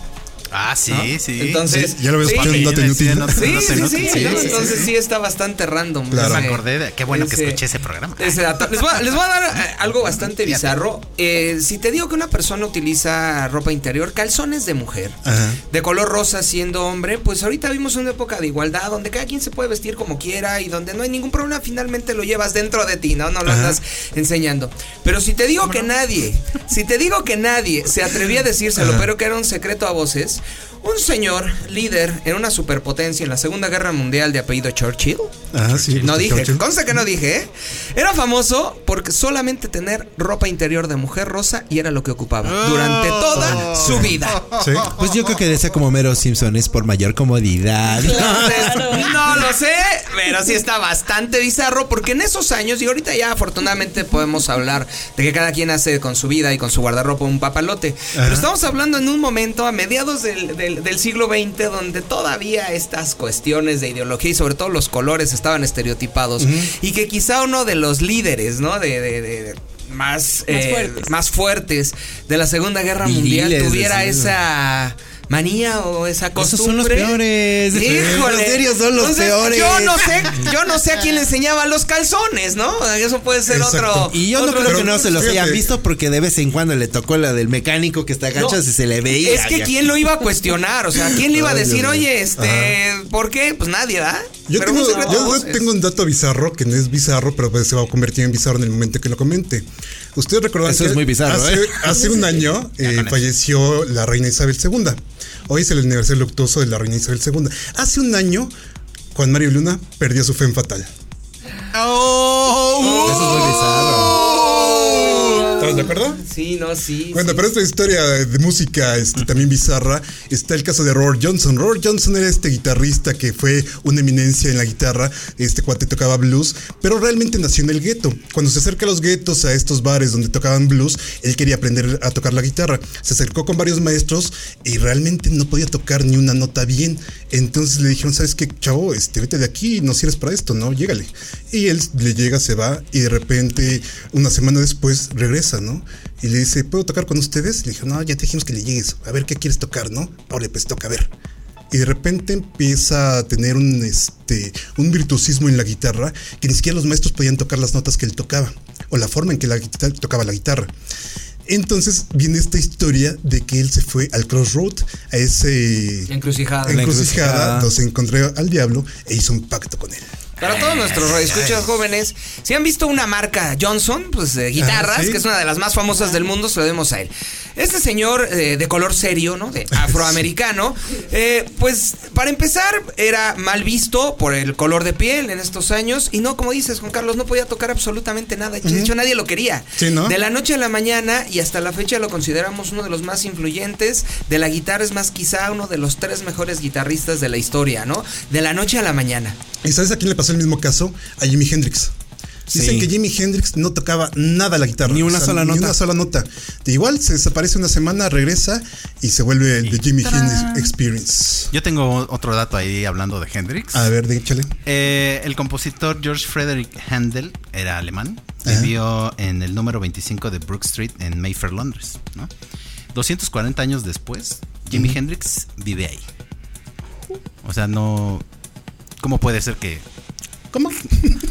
Ah, sí,
¿no?
sí.
Entonces,
Sí, ya lo habías
sí,
escuchado dato
Sí,
inútil.
sí, no-
Sí. Entonces sí está bastante random.
Claro.
Me acordé de qué bueno que escuché ese programa.
ese dato. Les voy, a, les voy a dar eh, algo bastante bizarro. Eh, si te digo que una persona utiliza ropa interior, calzones de mujer,
Ajá.
de color rosa siendo hombre, pues ahorita vivimos una época de igualdad donde cada quien se puede vestir como quiera y donde no hay ningún problema, finalmente lo llevas dentro de ti, ¿no? No lo
Ajá.
andas enseñando. Pero si te digo que nadie, si te digo que nadie se atrevía a decírselo,
Ajá.
pero que era un secreto a voces, un señor líder en una superpotencia en la Segunda Guerra Mundial de apellido Churchill,
Ah, sí.
no dije,
Churchill.
consta que no dije, ¿eh? Era famoso porque solamente tener ropa interior de mujer rosa y era lo que ocupaba durante toda su vida.
Sí.
Pues yo creo que decía como Mero Simpson es por mayor comodidad.
Entonces, no lo sé, pero sí está bastante bizarro porque en esos años, y ahorita ya afortunadamente podemos hablar de que cada quien hace con su vida y con su guardarropa un papalote. Pero estamos hablando en un momento a mediados del, del- del siglo XX donde todavía estas cuestiones de ideología y sobre todo los colores estaban estereotipados y que quizá uno de los líderes, ¿no? De, de- de- más, eh,
fuertes.
más fuertes de la Segunda Guerra Mundial
Viriles,
tuviera esa manía o esa costumbre.
Esos son los peores. [laughs]
Híjole.
Los serios son los
Entonces,
peores.
Yo no sé, yo no sé a quién le enseñaba los calzones, ¿no? Eso puede ser
Exacto.
otro.
Y yo no creo que no se los hayan visto porque de vez en cuando le tocó la del mecánico que está agacha
No,
y se le veía.
Es que quién lo iba a cuestionar, o sea, quién le iba a decir, oye, este, ¿por qué? Pues nadie, ¿verdad?
Yo,
Pero
tengo, yo tengo un dato bizarro que no es bizarro, pero pues se va a convertir en bizarro en el momento que lo comente. Ustedes recordarán
Eso
que
es muy bizarro,
hace,
¿eh?
hace un [laughs] año eh, falleció la reina Isabel II. Hoy es el aniversario luctuoso de la reina Isabel II. Hace un año, Juan Mario Luna perdió su fe fatal.
Eso es muy bizarro.
¿Estás de acuerdo?
Sí, no, sí.
Bueno,
sí.
pero esta historia de música este, también bizarra está el caso de Robert Johnson. Robert Johnson era este guitarrista que fue una eminencia en la guitarra, este cuate tocaba blues, pero realmente nació en el gueto. Cuando se acerca a los guetos, a estos bares donde tocaban blues, él quería aprender a tocar la guitarra. Se acercó con varios maestros y realmente no podía tocar ni una nota bien. Entonces le dijeron, ¿sabes qué, chavo? Este, vete de aquí, no sirves para esto, ¿no? Llégale. Y él le llega, se va y de repente, una semana después, regresa, ¿no? Y le dice, ¿puedo tocar con ustedes? Le dijo, no, ya te dijimos que le llegues. A ver, ¿qué quieres tocar, no? Ahora pues toca, a ver. Y de repente empieza a tener un, este, un virtuosismo en la guitarra que ni siquiera los maestros podían tocar las notas que él tocaba o la forma en que la guitarra, tocaba la guitarra. Entonces viene esta historia de que él se fue al crossroad, a ese
Encrucijada.
Encrucijada,
encrucijada.
donde se encontró al diablo e hizo un pacto con él.
Para todos nuestros radioescuchas jóvenes, si han visto una marca Johnson, pues de guitarras,
Ah, sí.
que es una de las más famosas del mundo, se lo demos a él. Este señor eh, de color serio, ¿no? De [laughs] afroamericano, eh, pues para empezar era mal visto por el color de piel en estos años y no, como dices, Juan Carlos, no podía tocar absolutamente nada. De hecho, nadie lo quería.
Sí, ¿no?
De la noche a la mañana y hasta la fecha lo consideramos uno de los más influyentes de la guitarra, es más quizá uno de los tres mejores guitarristas de la historia, ¿no? De la noche a la mañana.
¿Y sabes a quién le pasó el mismo caso? A Jimi Hendrix. Dicen
Sí.
que Jimi Hendrix no tocaba nada la guitarra.
Ni una sola
Ni
nota.
una sola nota. De igual se desaparece una semana, regresa y se vuelve el de Jimi Hendrix Experience.
Yo tengo otro dato ahí hablando de Hendrix.
A ver, échale.
Eh, el compositor George Frederick Handel era alemán.
Ajá.
Vivió en el número 25 de Brook Street en Mayfair, Londres. ¿no? 240 años después, Jimi Hendrix vive ahí. O sea, no. ¿Cómo puede ser que.?
¿Cómo?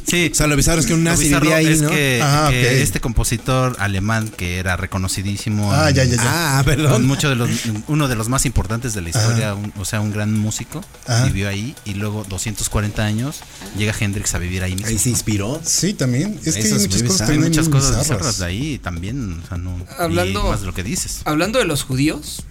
Sí.
O sea, lo bizarro es que un nazi vivía ahí,
es
¿no?
que,
Ah,
que
ok.
este compositor alemán que era reconocidísimo
Ah,
en-
ya, ya, ya.
Ah,
con [laughs]
perdón.
mucho de los, uno de los más importantes de la historia, un- o sea, un gran músico,
Ajá.
vivió ahí y luego 240 años llega Hendrix a vivir ahí mismo.
Ahí se inspiró.
Sí, también. Es que hay muchas cosas.
Hay muchas cosas
bizarras.
bizarras de ahí también, o sea, no,
Hablando-
y más de lo que dices.
Hablando de los judíos,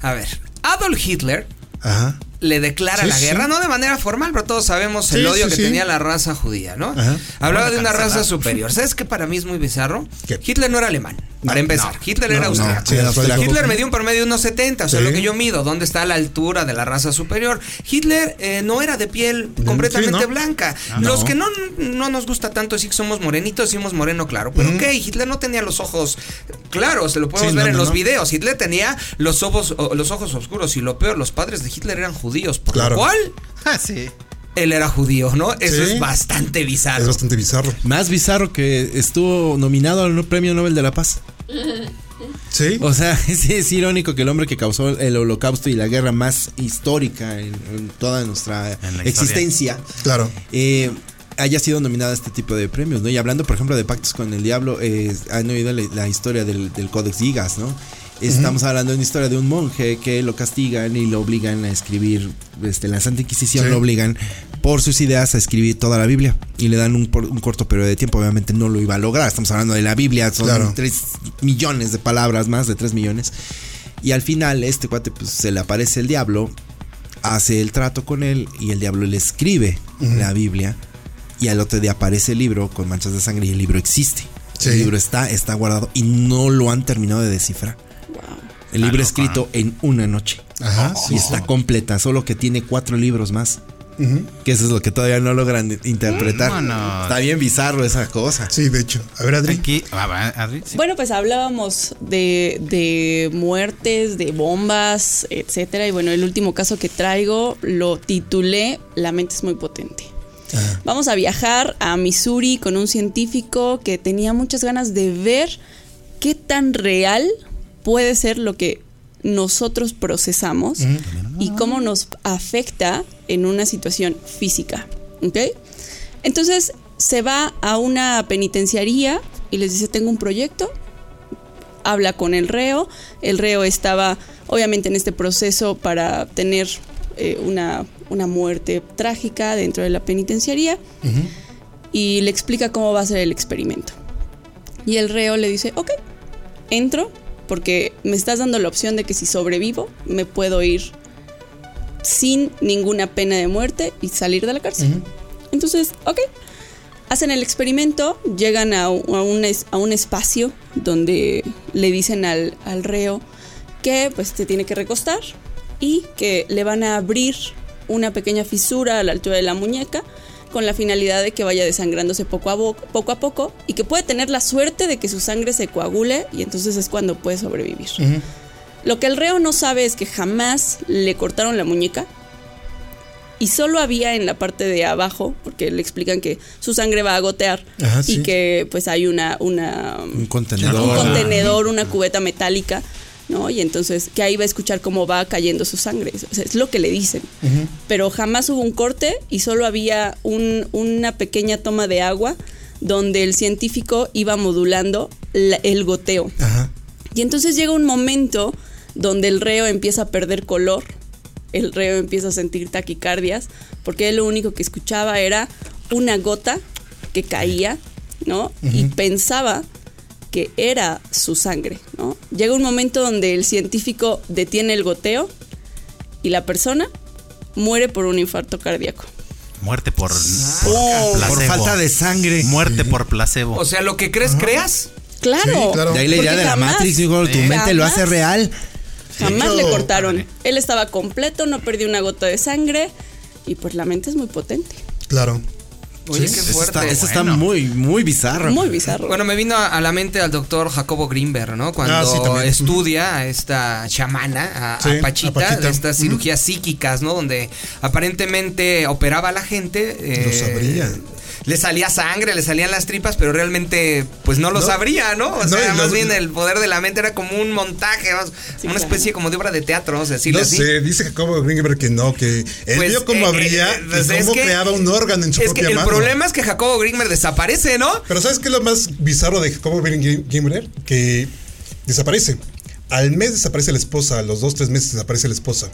a ver, Adolf Hitler
Ajá.
Le declara
Sí,
la
sí.
guerra, no de manera formal, pero todos sabemos el odio
sí,
que
sí.
tenía la raza judía, ¿no?
Ajá.
Hablaba
Bueno,
de una raza superior. ¿Sabes qué para mí es muy bizarro?
¿Qué?
Hitler no era alemán, para empezar. Hitler era
no,
austriaco. Hitler me dio un promedio de unos 70, o sea,
Sí.
lo que yo mido, ¿dónde está la altura de la raza superior? Hitler eh, no era de piel completamente
sí, ¿no?
blanca.
Ah,
Los
no.
que no, no nos gusta tanto decir que somos morenitos, decimos moreno claro. Pero ok, Hitler no tenía los ojos claros, se lo podemos
Sí,
ver
no,
en
no,
los
no.
videos. Hitler tenía los ojos, los ojos oscuros y lo peor, los padres de Hitler eran judíos, por
Claro.
lo cual
Ah, sí.
él era judío, ¿no? Eso
Sí.
es bastante bizarro.
Es bastante bizarro.
Más bizarro que estuvo nominado al Premio Nobel de la Paz.
Sí.
O sea, [laughs] sí, es irónico que el hombre que causó el holocausto y la guerra más histórica en, en toda nuestra
En la historia.
existencia
Claro.
eh, haya sido nominada a este tipo de premios, ¿no? Y hablando, por ejemplo, de pactos con el diablo, eh, han oído la, la historia del, del Codex Gigas, ¿no? Estamos hablando de una historia de un monje que lo castigan y lo obligan a escribir, este, la Santa Inquisición
Sí.
lo obligan por sus ideas a escribir toda la Biblia y le dan un, corto periodo de tiempo, obviamente no lo iba a lograr, estamos hablando de la Biblia, son
Claro.
3 millones de palabras, más de 3 millones, y al final este cuate pues se le aparece el diablo, hace el trato con él y el diablo le escribe la Biblia y al otro día aparece el libro con manchas de sangre y el libro existe.
Sí.
El libro está, está guardado y no lo han terminado de descifrar. El libro
loco,
escrito en una noche.
Ajá, sí.
y está completa, solo que tiene cuatro libros más. Que eso es lo que todavía no logran interpretar.
Vámonos.
Está bien bizarro esa cosa.
Sí, de hecho. A ver, Adri.
Aquí, ah, va, Adri, sí.
Bueno, pues hablábamos de, de muertes, de bombas, etcétera. Y bueno, el último caso que traigo lo titulé La mente es muy potente. Vamos a viajar a Missouri con un científico que tenía muchas ganas de ver qué tan real puede ser lo que nosotros procesamos y cómo nos afecta en una situación física. ¿Ok? Entonces se va a una penitenciaría y les dice, tengo un proyecto, habla con el reo, el reo estaba obviamente en este proceso para tener eh, una, una muerte trágica dentro de la penitenciaría y le explica cómo va a ser el experimento. Y el reo le dice, ok, entro porque me estás dando la opción de que si sobrevivo me puedo ir sin ninguna pena de muerte y salir de la cárcel. Entonces, ok. Hacen el experimento, llegan a, un- a un, a un espacio donde le dicen al, al reo que pues se tiene que recostar y que le van a abrir una pequeña fisura a la altura de la muñeca con la finalidad de que vaya desangrándose poco a, poco, a poco y que puede tener la suerte de que su sangre se coagule y entonces es cuando puede sobrevivir. Lo que el reo no sabe es que jamás le cortaron la muñeca y solo había en la parte de abajo, porque le explican que su sangre va a gotear
Ajá,
y
sí.
que pues hay una, una
Un contenedor.
un contenedor, una cubeta metálica, ¿no? Y entonces que ahí va a escuchar cómo va cayendo su sangre. O sea, es lo que le dicen. Pero jamás hubo un corte y solo había un- una pequeña toma de agua donde el científico iba modulando la- el goteo.
Ajá.
Y entonces llega un momento donde el reo empieza a perder color, el reo empieza a sentir taquicardias, porque él lo único que escuchaba era una gota que caía, ¿no? Y pensaba que era su sangre, ¿no? Llega un momento donde el científico detiene el goteo y la persona muere por un infarto cardíaco.
Muerte por, por
Oh.
Por
placebo.
falta de sangre.
Muerte por placebo.
O sea, lo que crees, creas.
Claro.
Sí, claro.
De ahí la idea
Porque
de la Matrix, digo, tu mente lo hace real.
Jamás le cortaron.
padre.
Él estaba completo, no perdió una gota de sangre y pues la mente es muy potente.
Claro.
Oye,
Sí,
qué
eso
fuerte.
está, eso está
Bueno.
muy, muy bizarro.
Muy bizarro.
Bueno, me vino a a la mente al doctor Jacobo Greenberg, ¿no? Cuando
Ah, sí,
estudia a esta chamana, a,
Sí,
a Pachita,
a Pachita.
de estas cirugías psíquicas, ¿no? Donde aparentemente operaba a la gente.
Lo sabría.
Le salía sangre, le salían las tripas, pero realmente, pues no lo
No.
sabría, ¿no? O
No,
sea, más bien el poder de la mente era como un montaje,
Sí,
una
claro.
especie como de obra de teatro, vamos a decirlo
No
así.
sé, dice Jacobo Greenberg que no, que él
Pues,
vio cómo
eh,
abría
eh, pues
y
es
cómo
que-
creaba un órgano en su
Es que
propia
el
mano.
problema es que Jacobo Greenberg desaparece, ¿no?
Pero ¿sabes qué es lo más bizarro de Jacobo Greenberg? Que desaparece. Al mes desaparece la esposa, a los dos, tres meses desaparece la esposa.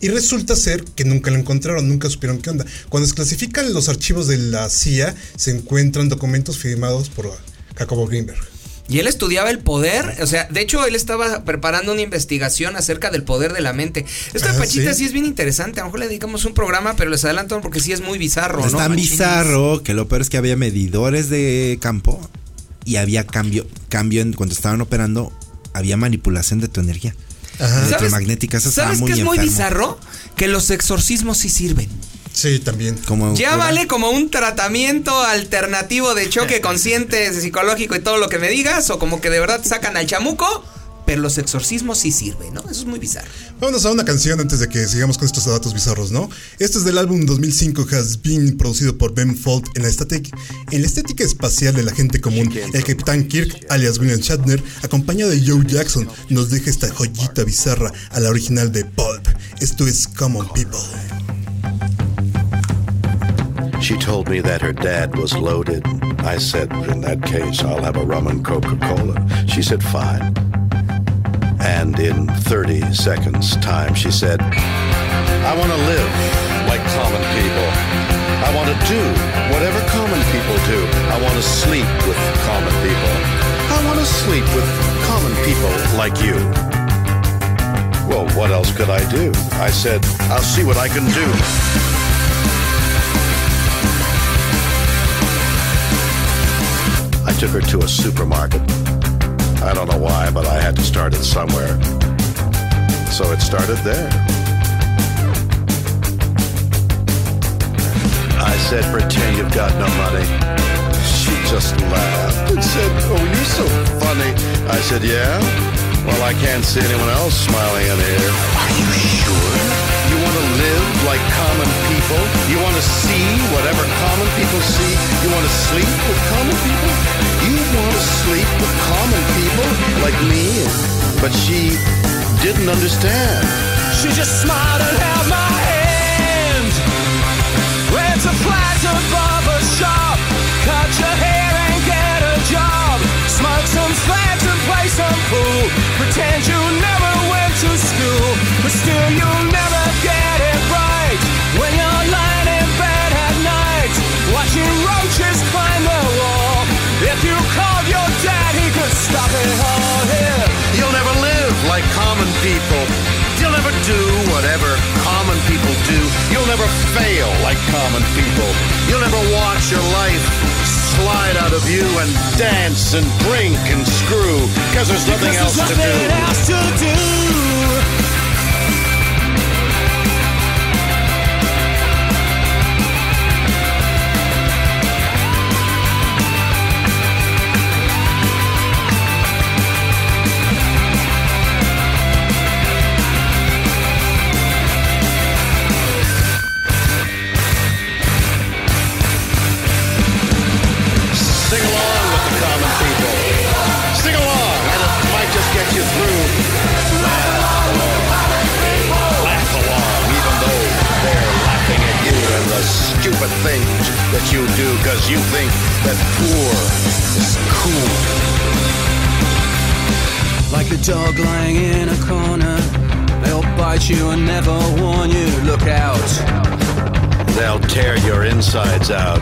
Y resulta ser que nunca la encontraron, nunca supieron qué onda. Cuando se clasifican los archivos de la CIA, se encuentran documentos firmados por Jacobo Greenberg.
Y él estudiaba el poder, o sea, de hecho él estaba preparando una investigación acerca del poder de la mente. Esto de
Ah,
Pachita
sí.
sí. es bien interesante, a lo mejor le dedicamos un programa, pero les adelanto porque sí es muy bizarro,
Es
¿no?
tan
Machines?
bizarro que lo peor es que había medidores de campo y había cambio, cambio en cuando estaban operando, había manipulación de tu energía.
Ajá.
Electromagnética, eso estaba
¿Sabes
muy
qué es muy bizarro? Que los exorcismos sí sirven.
Sí, también.
Como
Llámale como un tratamiento alternativo de choque [laughs] consciente, psicológico y todo lo que me digas, o como que de verdad te sacan al chamuco, pero los exorcismos sí sirven, ¿no? Eso es muy bizarro.
Vámonos a una canción antes de que sigamos con estos datos bizarros, ¿no? Este es del álbum 2005 Has Been, producido por Ben Folds en la, estética, en la estética espacial de la gente común. El capitán Kirk, alias William Shatner, acompañado de Joe Jackson, nos deja esta joyita bizarra a la original de Pulp. Esto es Common People.
She told me that her dad was loaded. I said, in that case, I'll have a rum and Coca Cola. She said, fine. And in 30 seconds' time, she said, I want to live like common people. I want to do whatever common people do. I want to sleep with common people. I want to sleep with common people like you. Well, what else could I do? I said, I'll see what I can do. I took her to a supermarket. I don't know why, but I had to start it somewhere. So it started there. I said, pretend you've got no money. She just laughed and said, oh, you're so funny. I said, yeah? Well, I can't see anyone else smiling in here. Are you sure? You want to live like common people? You want to see whatever common people see? But she didn't understand.
She just smiled and held my hand. To Plaza Barber
whatever common people do. You'll never fail like common people. You'll never watch your life slide out of you and dance and drink and screw because there's nothing
Because
else
there's
to
nothing
do.
else to do.
Stupid things that you do because you think that poor is cool.
Like a dog lying in a corner, they'll bite you and never warn you. Look out.
They'll tear your insides out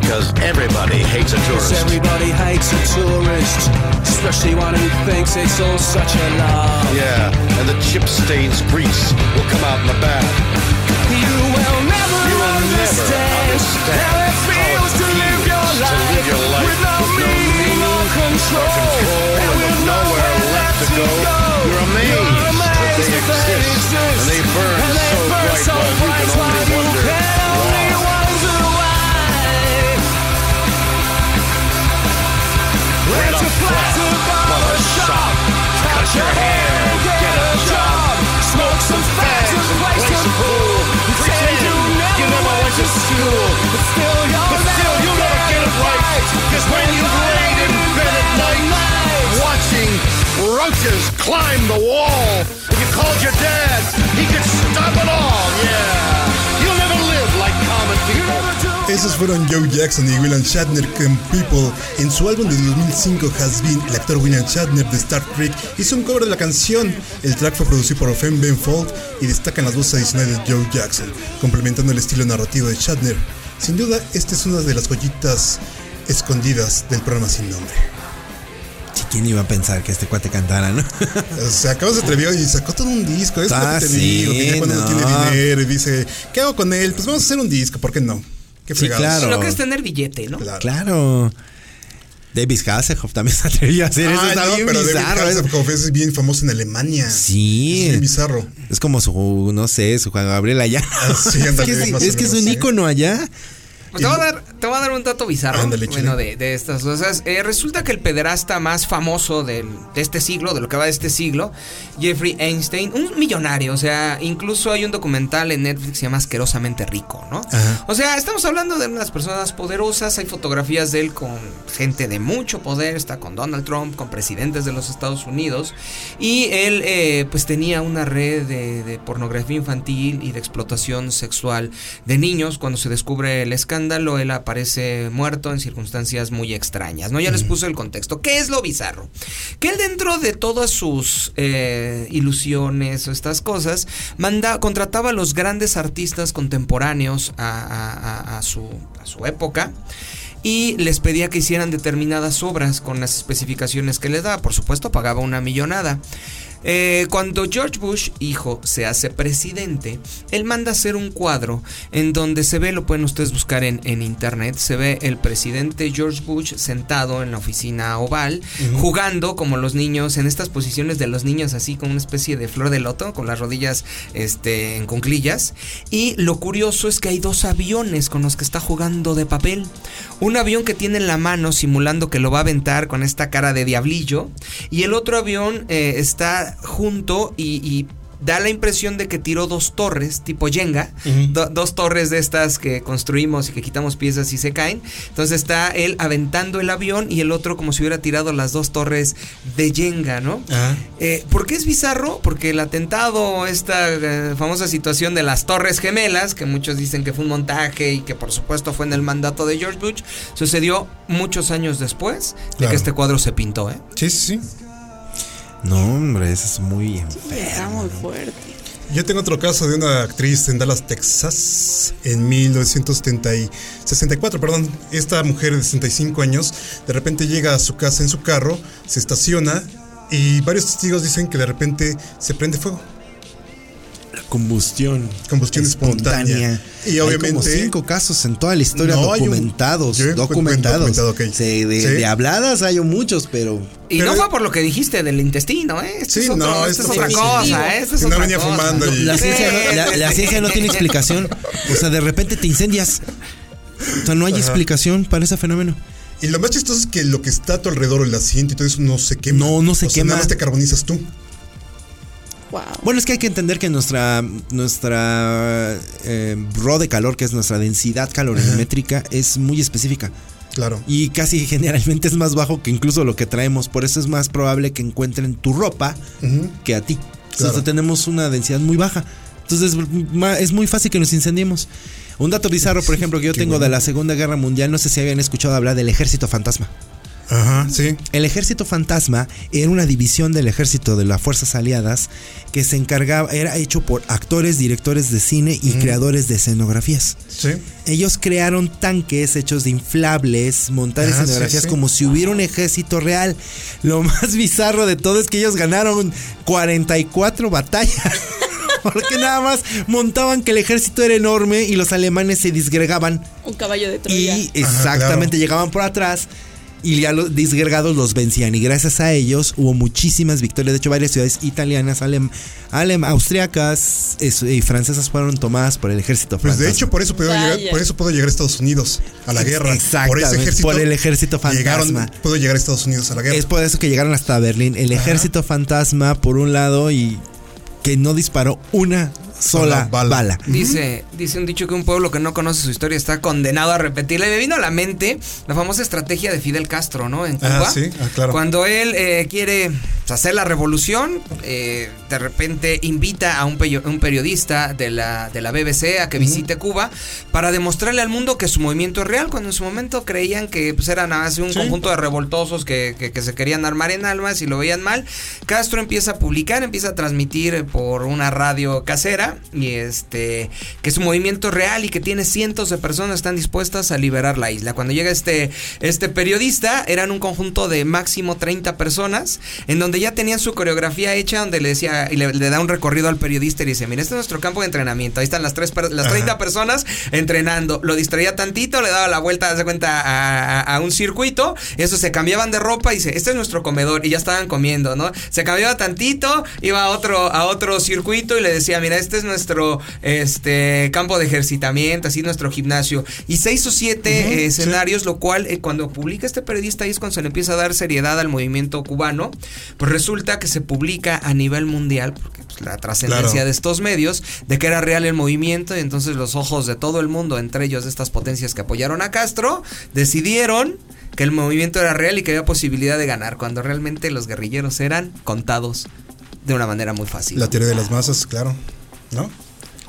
because everybody hates a tourist.
everybody hates a tourist, especially one who thinks it's all such a lie.
Yeah, and the chip stains grease will come out in the bath.
You will never
You will never
understand,
understand
how it feels to
how it
live your
feels to
life,
live your life
with no
with no
meaning or
meaning
control,
control
and
and
with
climb the wall, your dad, he could stop it all. Yeah. You'll never live like.
Esos fueron Joe Jackson y William Shatner People. En su álbum de 2005 Has Been, el actor William Shatner de Star Trek hizo un cover de la canción. El track fue producido por Femme Ben Fold y destacan las voces adicionales de Joe Jackson, complementando el estilo narrativo de Shatner. Sin duda, esta es una de las joyitas escondidas del programa sin nombre.
Sí, ¿Quién iba a pensar que este cuate cantara, no?
O sea, acabas de atrevió y sacó todo un disco. Es
Ah,
lo que te
sí,
digo, que ya cuando no
no.
tiene dinero y dice, ¿qué hago con él? Pues vamos a hacer un disco, ¿por qué no? Qué
Sí, claro.
Lo que es tener billete, ¿no?
Claro.
Claro. David Hasselhoff también [laughs] se atrevió a hacer eso.
Ay,
Está
no,
bien
pero David
bizarro. es-
Hasselhoff es bien famoso en Alemania.
Sí.
Es bien bizarro.
Es como su, no sé, su Juan Gabriel allá.
Ah, sí, [laughs]
es que, es, un
sí.
ícono allá.
Pues te voy a dar te voy a dar un dato bizarro.
Ándale,
bueno, de, de estas cosas. Eh, resulta que el pederasta más famoso del- de este siglo, de lo que va de este siglo, Jeffrey Einstein, un millonario. O sea, incluso hay un documental en Netflix que se llama Asquerosamente Rico, ¿no?
Ajá.
O sea, estamos hablando de unas personas poderosas. Hay fotografías de él con gente de mucho poder. Está con Donald Trump, con presidentes de los Estados Unidos. Y él, eh, pues, tenía una red de, de pornografía infantil y de explotación sexual de niños. Cuando se descubre el escándalo, él aparece muerto en circunstancias muy extrañas. ¿no? Ya les puse el contexto. ¿Qué es lo bizarro? Que él, dentro de todas sus eh, ilusiones o estas cosas, manda, contrataba a los grandes artistas contemporáneos a, a- a- a su, a su época y les pedía que hicieran determinadas obras con las especificaciones que les daba. Por supuesto, pagaba una millonada. Eh, cuando George Bush, hijo, se hace presidente, él manda hacer un cuadro en donde se ve, lo pueden ustedes buscar en, en internet, se ve el presidente George Bush sentado en la oficina oval, jugando como los niños, en estas posiciones de los niños, así como una especie de flor de loto, con las rodillas este, en conclillas. Y lo curioso es que hay dos aviones con los que está jugando de papel. Un avión que tiene en la mano simulando que lo va a aventar con esta cara de diablillo. Y el otro avión eh, está junto y, y da la impresión de que tiró dos torres, tipo Jenga. do- dos torres de estas que construimos y que quitamos piezas y se caen. Entonces está él aventando el avión y el otro como si hubiera tirado las dos torres de Jenga, ¿no? Eh, ¿Por qué es bizarro? Porque el atentado, esta eh, famosa situación de las Torres Gemelas, que muchos dicen que fue un montaje y que por supuesto fue en el mandato de George Bush, sucedió muchos años después de
Claro.
que este cuadro se pintó, ¿eh?
sí, sí, sí.
No, hombre, eso es muy.
Está muy fuerte.
Yo tengo otro caso de una actriz en Dallas, Texas, en 1964, perdón. Esta mujer de 65 años de repente llega a su casa en su carro, se estaciona y varios testigos dicen que de repente se prende fuego.
Combustión.
Combustión espontánea. Y
Hay como
obviamente-
cinco casos en toda la historia
No, hay un-
documentados. documentados.
documentado, ok.
Sí, de,
Sí.
de habladas hay muchos, pero.
Y
Pero-
no fue por lo que dijiste del intestino, ¿eh? Esto
Sí,
es, otro-
no,
esto
esto
es otra cosa. ¿eh? Esto es
Que no
otra
venía
cosa.
fumando y-
La ciencia, la, la ciencia no tiene explicación. O sea, de repente te incendias. O sea, no hay
Ajá.
explicación para ese fenómeno.
Y lo más chistoso es que lo que está a tu alrededor, el asiento y todo eso, no se quema.
No, no se
O sea,
quema.
Nada más te carbonizas tú.
Wow.
Bueno, es que hay que entender que nuestra nuestra eh, raw de calor, que es nuestra densidad calorimétrica, es muy específica.
Claro.
Y casi generalmente es más bajo que incluso lo que traemos. Por eso es más probable que encuentren tu ropa que a ti.
Claro.
Sea, tenemos una densidad muy baja. Entonces es muy fácil que nos incendiemos. Un dato bizarro, por [laughs] ejemplo, que yo
Qué
tengo
bueno.
de la Segunda Guerra Mundial, no sé si habían escuchado hablar del ejército fantasma.
Ajá, sí.
El ejército fantasma era una división del ejército de las fuerzas aliadas que se encargaba, era hecho por actores, directores de cine y creadores de escenografías.
Sí.
Ellos crearon tanques hechos de inflables, montar
Ah,
escenografías
sí.
como si hubiera un ejército real. Lo [laughs] más bizarro de todo es que ellos ganaron 44 batallas. [laughs] Porque nada más montaban que el ejército era enorme y los alemanes se disgregaban.
Un caballo de Troya.
Y exactamente llegaban por atrás y ya los disgregados los vencían. Y gracias a ellos hubo muchísimas victorias. De hecho, varias ciudades italianas, alem, alem austriacas es- y francesas fueron tomadas por el ejército
Pues de hecho, por eso pudo
Vaya.
llegar, por eso pudo llegar a Estados Unidos a la guerra. Por
Exactamente,
ese ejército.
por el ejército
Llegaron,
fantasma.
pudo llegar a Estados Unidos a la guerra.
Es por eso que llegaron hasta Berlín. El ejército fantasma, por un lado, y que no disparó una sola
bala.
bala.
Dice, dice un dicho que un pueblo que no conoce su historia está condenado a repetirla. Y me vino a la mente la famosa estrategia de Fidel Castro, ¿no? En
Ah,
Cuba.
sí, ah, claro.
Cuando él eh, quiere hacer la revolución, eh, de repente invita a un, un periodista de la, de la BBC a que visite Cuba para demostrarle al mundo que su movimiento es real, cuando en su momento creían que pues, era nada más un
Sí.
conjunto de revoltosos que, que- que se querían armar en almas y lo veían mal. Castro empieza a publicar, empieza a transmitir por una radio casera y este que su movimiento es real y que tiene cientos de personas que están dispuestas a liberar la isla. Cuando llega este, este periodista, eran un conjunto de máximo 30 personas, en donde ya tenían su coreografía hecha, donde le decía, y le, le da un recorrido al periodista y le dice, mira, este es nuestro campo de entrenamiento, ahí están las, tres, las
Ajá.
30 personas entrenando. Lo distraía tantito, le daba la vuelta, hace cuenta, a, a- a un circuito, eso se cambiaban de ropa y dice, este es nuestro comedor, y ya estaban comiendo, ¿no? Se cambiaba tantito, iba a otro, a otro circuito y le decía, mira, este es nuestro este campo de ejercitamiento, así nuestro gimnasio. Y seis o siete eh,
sí.
escenarios, lo cual eh, cuando publica este periodista ahí es cuando se le empieza a dar seriedad al movimiento cubano, pues resulta que se publica a nivel mundial, porque pues, la trascendencia
Claro.
de estos medios, de que era real el movimiento, y entonces los ojos de todo el mundo, entre ellos de estas potencias que apoyaron a Castro, decidieron que el movimiento era real y que había posibilidad de ganar, cuando realmente los guerrilleros eran contados de una manera muy fácil.
La teoría de las masas, claro. ¿No?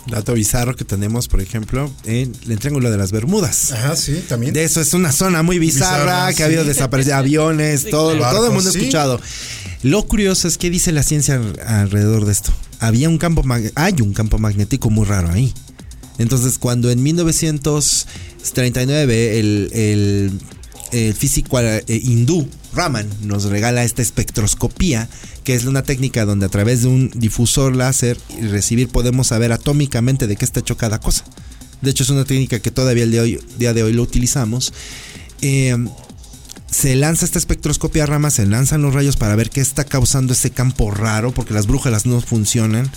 Dato bizarro que tenemos, por ejemplo, en el Triángulo de las Bermudas.
Ajá, sí, también.
De eso es una zona muy bizarra,
Bizarra,
que ha habido desaparecidos aviones, todo,
claro.
todo el mundo ha
Barcos, sí.
escuchado. Lo curioso es que dice la ciencia al- alrededor de esto. Había un campo hay un campo magnético muy raro ahí. Entonces, cuando en 1939 el, el- el físico eh, hindú Raman nos regala esta espectroscopía, que es una técnica donde a través de un difusor láser y recibir podemos saber atómicamente de qué está hecho cada cosa. De hecho, es una técnica que todavía el de hoy, día de hoy lo utilizamos. Eh, se lanza esta espectroscopia rama, se lanzan los rayos para ver qué está causando ese campo raro, porque las brújulas no funcionan.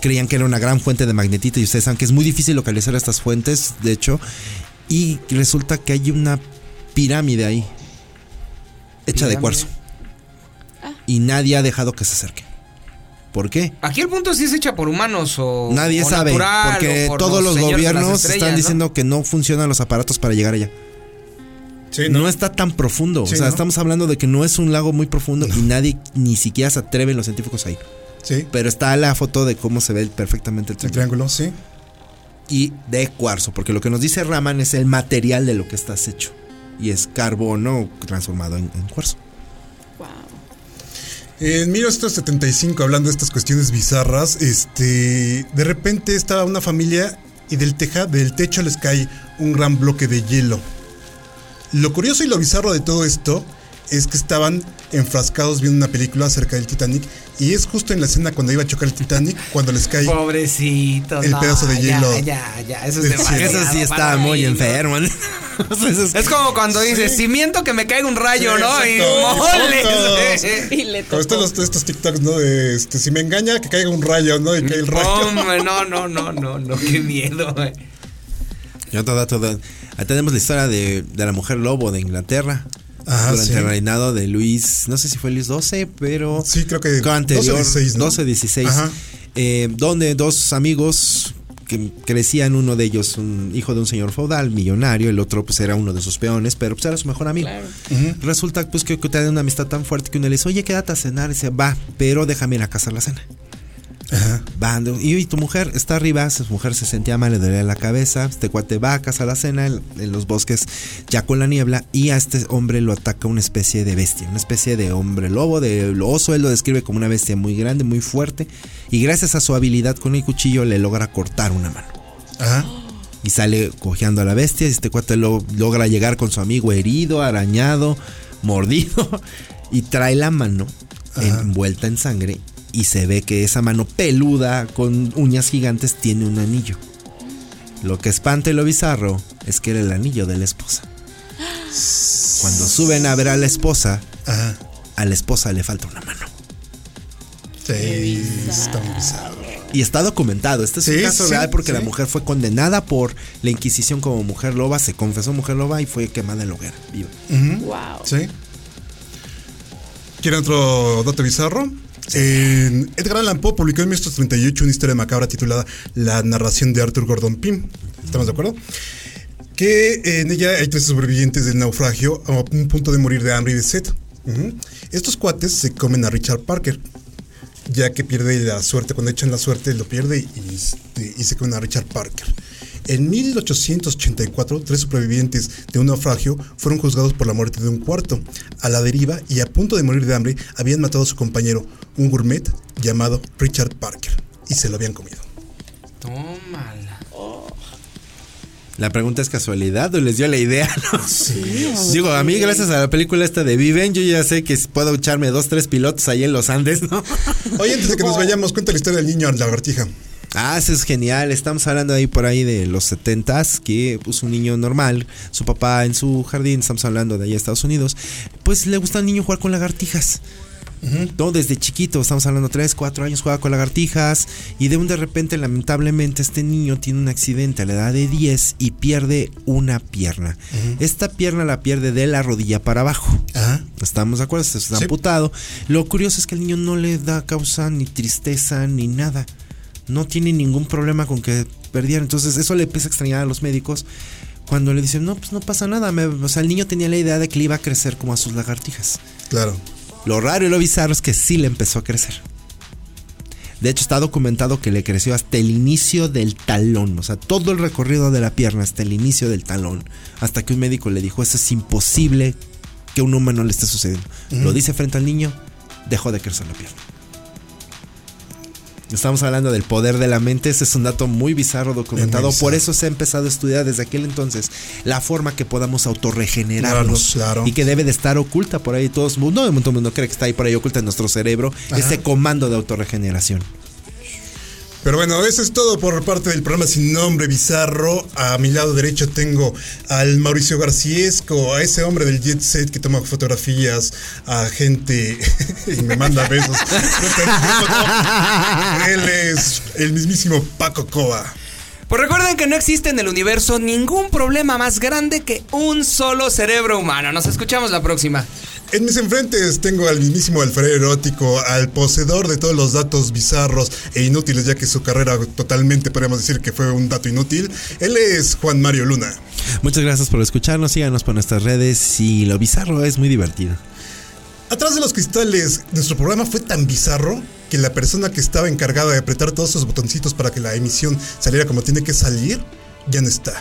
Creían que era una gran fuente de magnetita y ustedes saben que es muy difícil localizar estas fuentes, de hecho. Y resulta que hay una pirámide ahí, hecha de cuarzo. Y nadie ha dejado que se acerque. ¿Por qué?
Aquí el punto es si es hecha por humanos o
Nadie
o
sabe,
natural,
porque
o por
todos los gobiernos están
¿no?
diciendo que no funcionan los aparatos para llegar allá.
Sí,
no. está tan profundo.
Sí,
o sea,
¿no?
estamos hablando de que no es un lago muy profundo y nadie ni siquiera se atreven los científicos ahí.
Sí.
Pero está la foto de cómo se ve perfectamente el
El
triángulo.
triángulo, sí.
Y de cuarzo, porque lo que nos dice Raman es el material de lo que estás hecho. Y es carbono transformado en, en cuarzo.
En 1975, hablando de estas cuestiones bizarras, este, de repente estaba una familia y del, teja, del techo les cae un gran bloque de hielo. Lo curioso y lo bizarro de todo esto es que estaban enfrascados viendo una película acerca del Titanic y es justo en la escena cuando iba a chocar el Titanic cuando les cae
Pobrecito.
el pedazo de
ya,
hielo.
Ya, ya, eso es
del
demasiado.
cielo.
Eso sí está
para
muy enfermo. [laughs] ¿no? Es-
como cuando dices, si miento que me caiga un rayo,
Sí,
¿no? Y
exacto.
moles. [laughs]
Y le tocó.
estos, estos TikToks, ¿no? De este, si me engaña, que caiga un rayo, ¿no? Y cae el rayo.
Hombre, no, no, no, no, no, qué miedo, güey.
Y otro dato, de- ahí tenemos la historia de, de la mujer lobo de Inglaterra.
Ajá,
durante
sí.
el reinado de Luis, no sé si fue Luis XII, pero
Sí, creo que
anterior,
12-16, ¿no?
12-16,
Ajá.
eh, donde dos amigos que crecían, uno de ellos un hijo de un señor feudal, millonario, el otro pues era uno de sus peones, pero pues era su mejor amigo.
Claro.
Resulta pues que, que tienen una amistad tan fuerte que uno le dice, oye, quédate a cenar, y dice, va, pero déjame ir a casa a la cena.
Ajá.
Va, ando- y, y tu mujer está arriba, su mujer se sentía mal, le dolía la cabeza, este cuate va a casa a la cena en, en los bosques ya con la niebla y a este hombre lo ataca una especie de bestia, una especie de hombre lobo, de oso, él lo describe como una bestia muy grande, muy fuerte y gracias a su habilidad con el cuchillo le logra cortar una mano.
Ajá.
Y sale cojeando a la bestia. Y este cuate lo, logra llegar con su amigo herido, arañado, mordido. [laughs] Y trae la mano envuelta en sangre. Y se ve que esa mano peluda con uñas gigantes tiene un anillo. Lo que espanta y lo bizarro es que era el anillo de la esposa. Cuando suben a ver a la esposa,
Ajá.
a la esposa le falta una mano.
Sí, está muy bizarro.
Y está documentado. Este es un caso
sí,
real porque
sí.
la mujer fue condenada por la Inquisición como mujer loba, se confesó mujer loba y fue quemada en la hoguera. viva.
Wow.
Sí. ¿Quieren otro dato bizarro? Edgar Allan Poe publicó en 1938 una historia macabra titulada La narración de Arthur Gordon Pym. ¿Estamos de acuerdo? Que en ella hay tres sobrevivientes del naufragio a un punto de morir de hambre y de sed. Estos cuates se comen a Richard Parker, ya que pierde la suerte, cuando echan la suerte lo pierde y, este, y se comen a Richard Parker. En 1884, tres supervivientes de un naufragio fueron juzgados por la muerte de un cuarto. A la deriva y a punto de morir de hambre, habían matado a su compañero, un gourmet llamado Richard Parker, y se lo habían comido.
Tómala.
La pregunta es casualidad o les dio la idea. [laughs] ¿no? Digo, a mí gracias a la película esta de Viven, yo ya sé que puedo echarme dos, tres pilotos ahí en los Andes, ¿no?
Oye, antes de que nos vayamos, cuenta la historia del niño lagartija.
Ah, eso es genial. Estamos hablando ahí por ahí de los setentas, que pues un niño normal, su papá en su jardín, estamos hablando de allá Estados Unidos, pues le gusta al niño jugar con lagartijas. No, desde chiquito, estamos hablando 3, 4 años, juega con lagartijas y de un de repente, lamentablemente, este niño tiene un accidente a la edad de 10 y pierde una pierna. Esta pierna la pierde de la rodilla para abajo.
Ajá.
¿Estamos de acuerdo? Se está
Sí.
amputado. Lo curioso es que el niño no le da causa ni tristeza ni nada. No tiene ningún problema con que perdieran. Entonces eso le empieza a extrañar a los médicos cuando le dicen, no, pues no pasa nada. Me- o sea, el niño tenía la idea de que le iba a crecer como a sus lagartijas.
Claro.
Lo raro y lo bizarro es que sí le empezó a crecer. De hecho, está documentado que le creció hasta el inicio del talón. O sea, todo el recorrido de la pierna hasta el inicio del talón. Hasta que un médico le dijo, eso es imposible que a un humano le esté sucediendo. Lo dice frente al niño, dejó de crecer la pierna. Estamos hablando del poder de la mente, ese es un dato muy bizarro documentado, por eso se ha empezado a estudiar desde aquel entonces la forma que podamos autorregenerarnos
Claro, claro.
y que debe de estar oculta por ahí, todos, no, todo el mundo cree que está ahí por ahí oculta en nuestro cerebro, ese comando de autorregeneración.
Pero bueno, eso es todo por parte del programa Sin Nombre Bizarro. A mi lado derecho tengo al Mauricio Garciesco, a ese hombre del jet set que toma fotografías a gente [laughs] y me manda besos. [laughs] Él es el mismísimo Paco Coba.
Pues recuerden que no existe en el universo ningún problema más grande que un solo cerebro humano. Nos escuchamos la próxima.
En mis enfrentes tengo al mismísimo Alfredo Erótico, al poseedor de todos los datos bizarros e inútiles, ya que su carrera totalmente podríamos decir que fue un dato inútil. Él es Juan Mario Luna.
Muchas gracias por escucharnos, síganos por nuestras redes y lo bizarro es muy divertido.
Atrás de los cristales, nuestro programa fue tan bizarro que la persona que estaba encargada de apretar todos esos botoncitos para que la emisión saliera como tiene que salir, ya no está.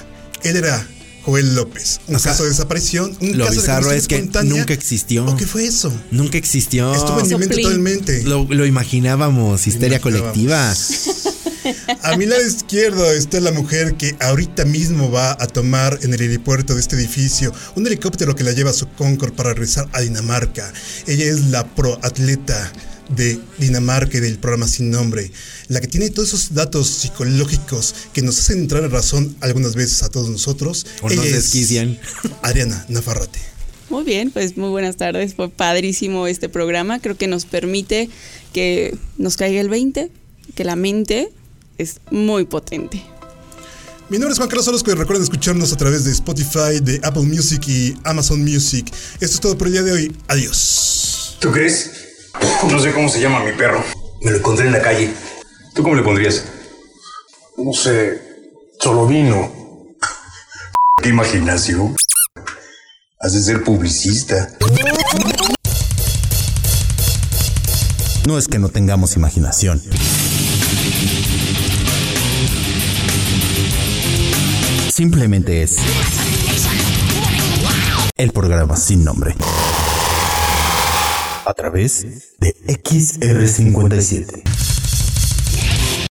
Él era Joel López. Un
O sea,
caso de desaparición, un
Lo
caso de
bizarro
combustión
es que
espontánea.
nunca existió.
¿O qué fue eso?
Nunca existió.
Estuvo en mi mente totalmente.
Lo, lo imaginábamos, histeria
Imaginábamos.
colectiva.
A mi lado izquierdo está la mujer que ahorita mismo va a tomar en el helipuerto de este edificio un helicóptero que la lleva a su Concord para regresar a Dinamarca. Ella es la proatleta de Dinamarca y del programa Sin Nombre, la que tiene todos esos datos psicológicos que nos hacen entrar en razón algunas veces a todos nosotros.
O nos
Ella es Nafarrate.
Muy bien, pues muy buenas tardes. Fue padrísimo este programa. Creo que nos permite que nos caiga el 20, que la mente es muy potente.
Mi nombre es Juan Carlos Orozco y recuerden escucharnos a través de Spotify, de Apple Music y Amazon Music. Esto es todo por el día de hoy. Adiós.
¿Tú crees? No sé cómo se llama mi perro. Me lo encontré en la calle. ¿Tú cómo le pondrías? No sé. Solo vino. ¿Qué imaginación? Has de ser publicista.
No es que no tengamos imaginación. Simplemente es el programa sin nombre. A través de XR57.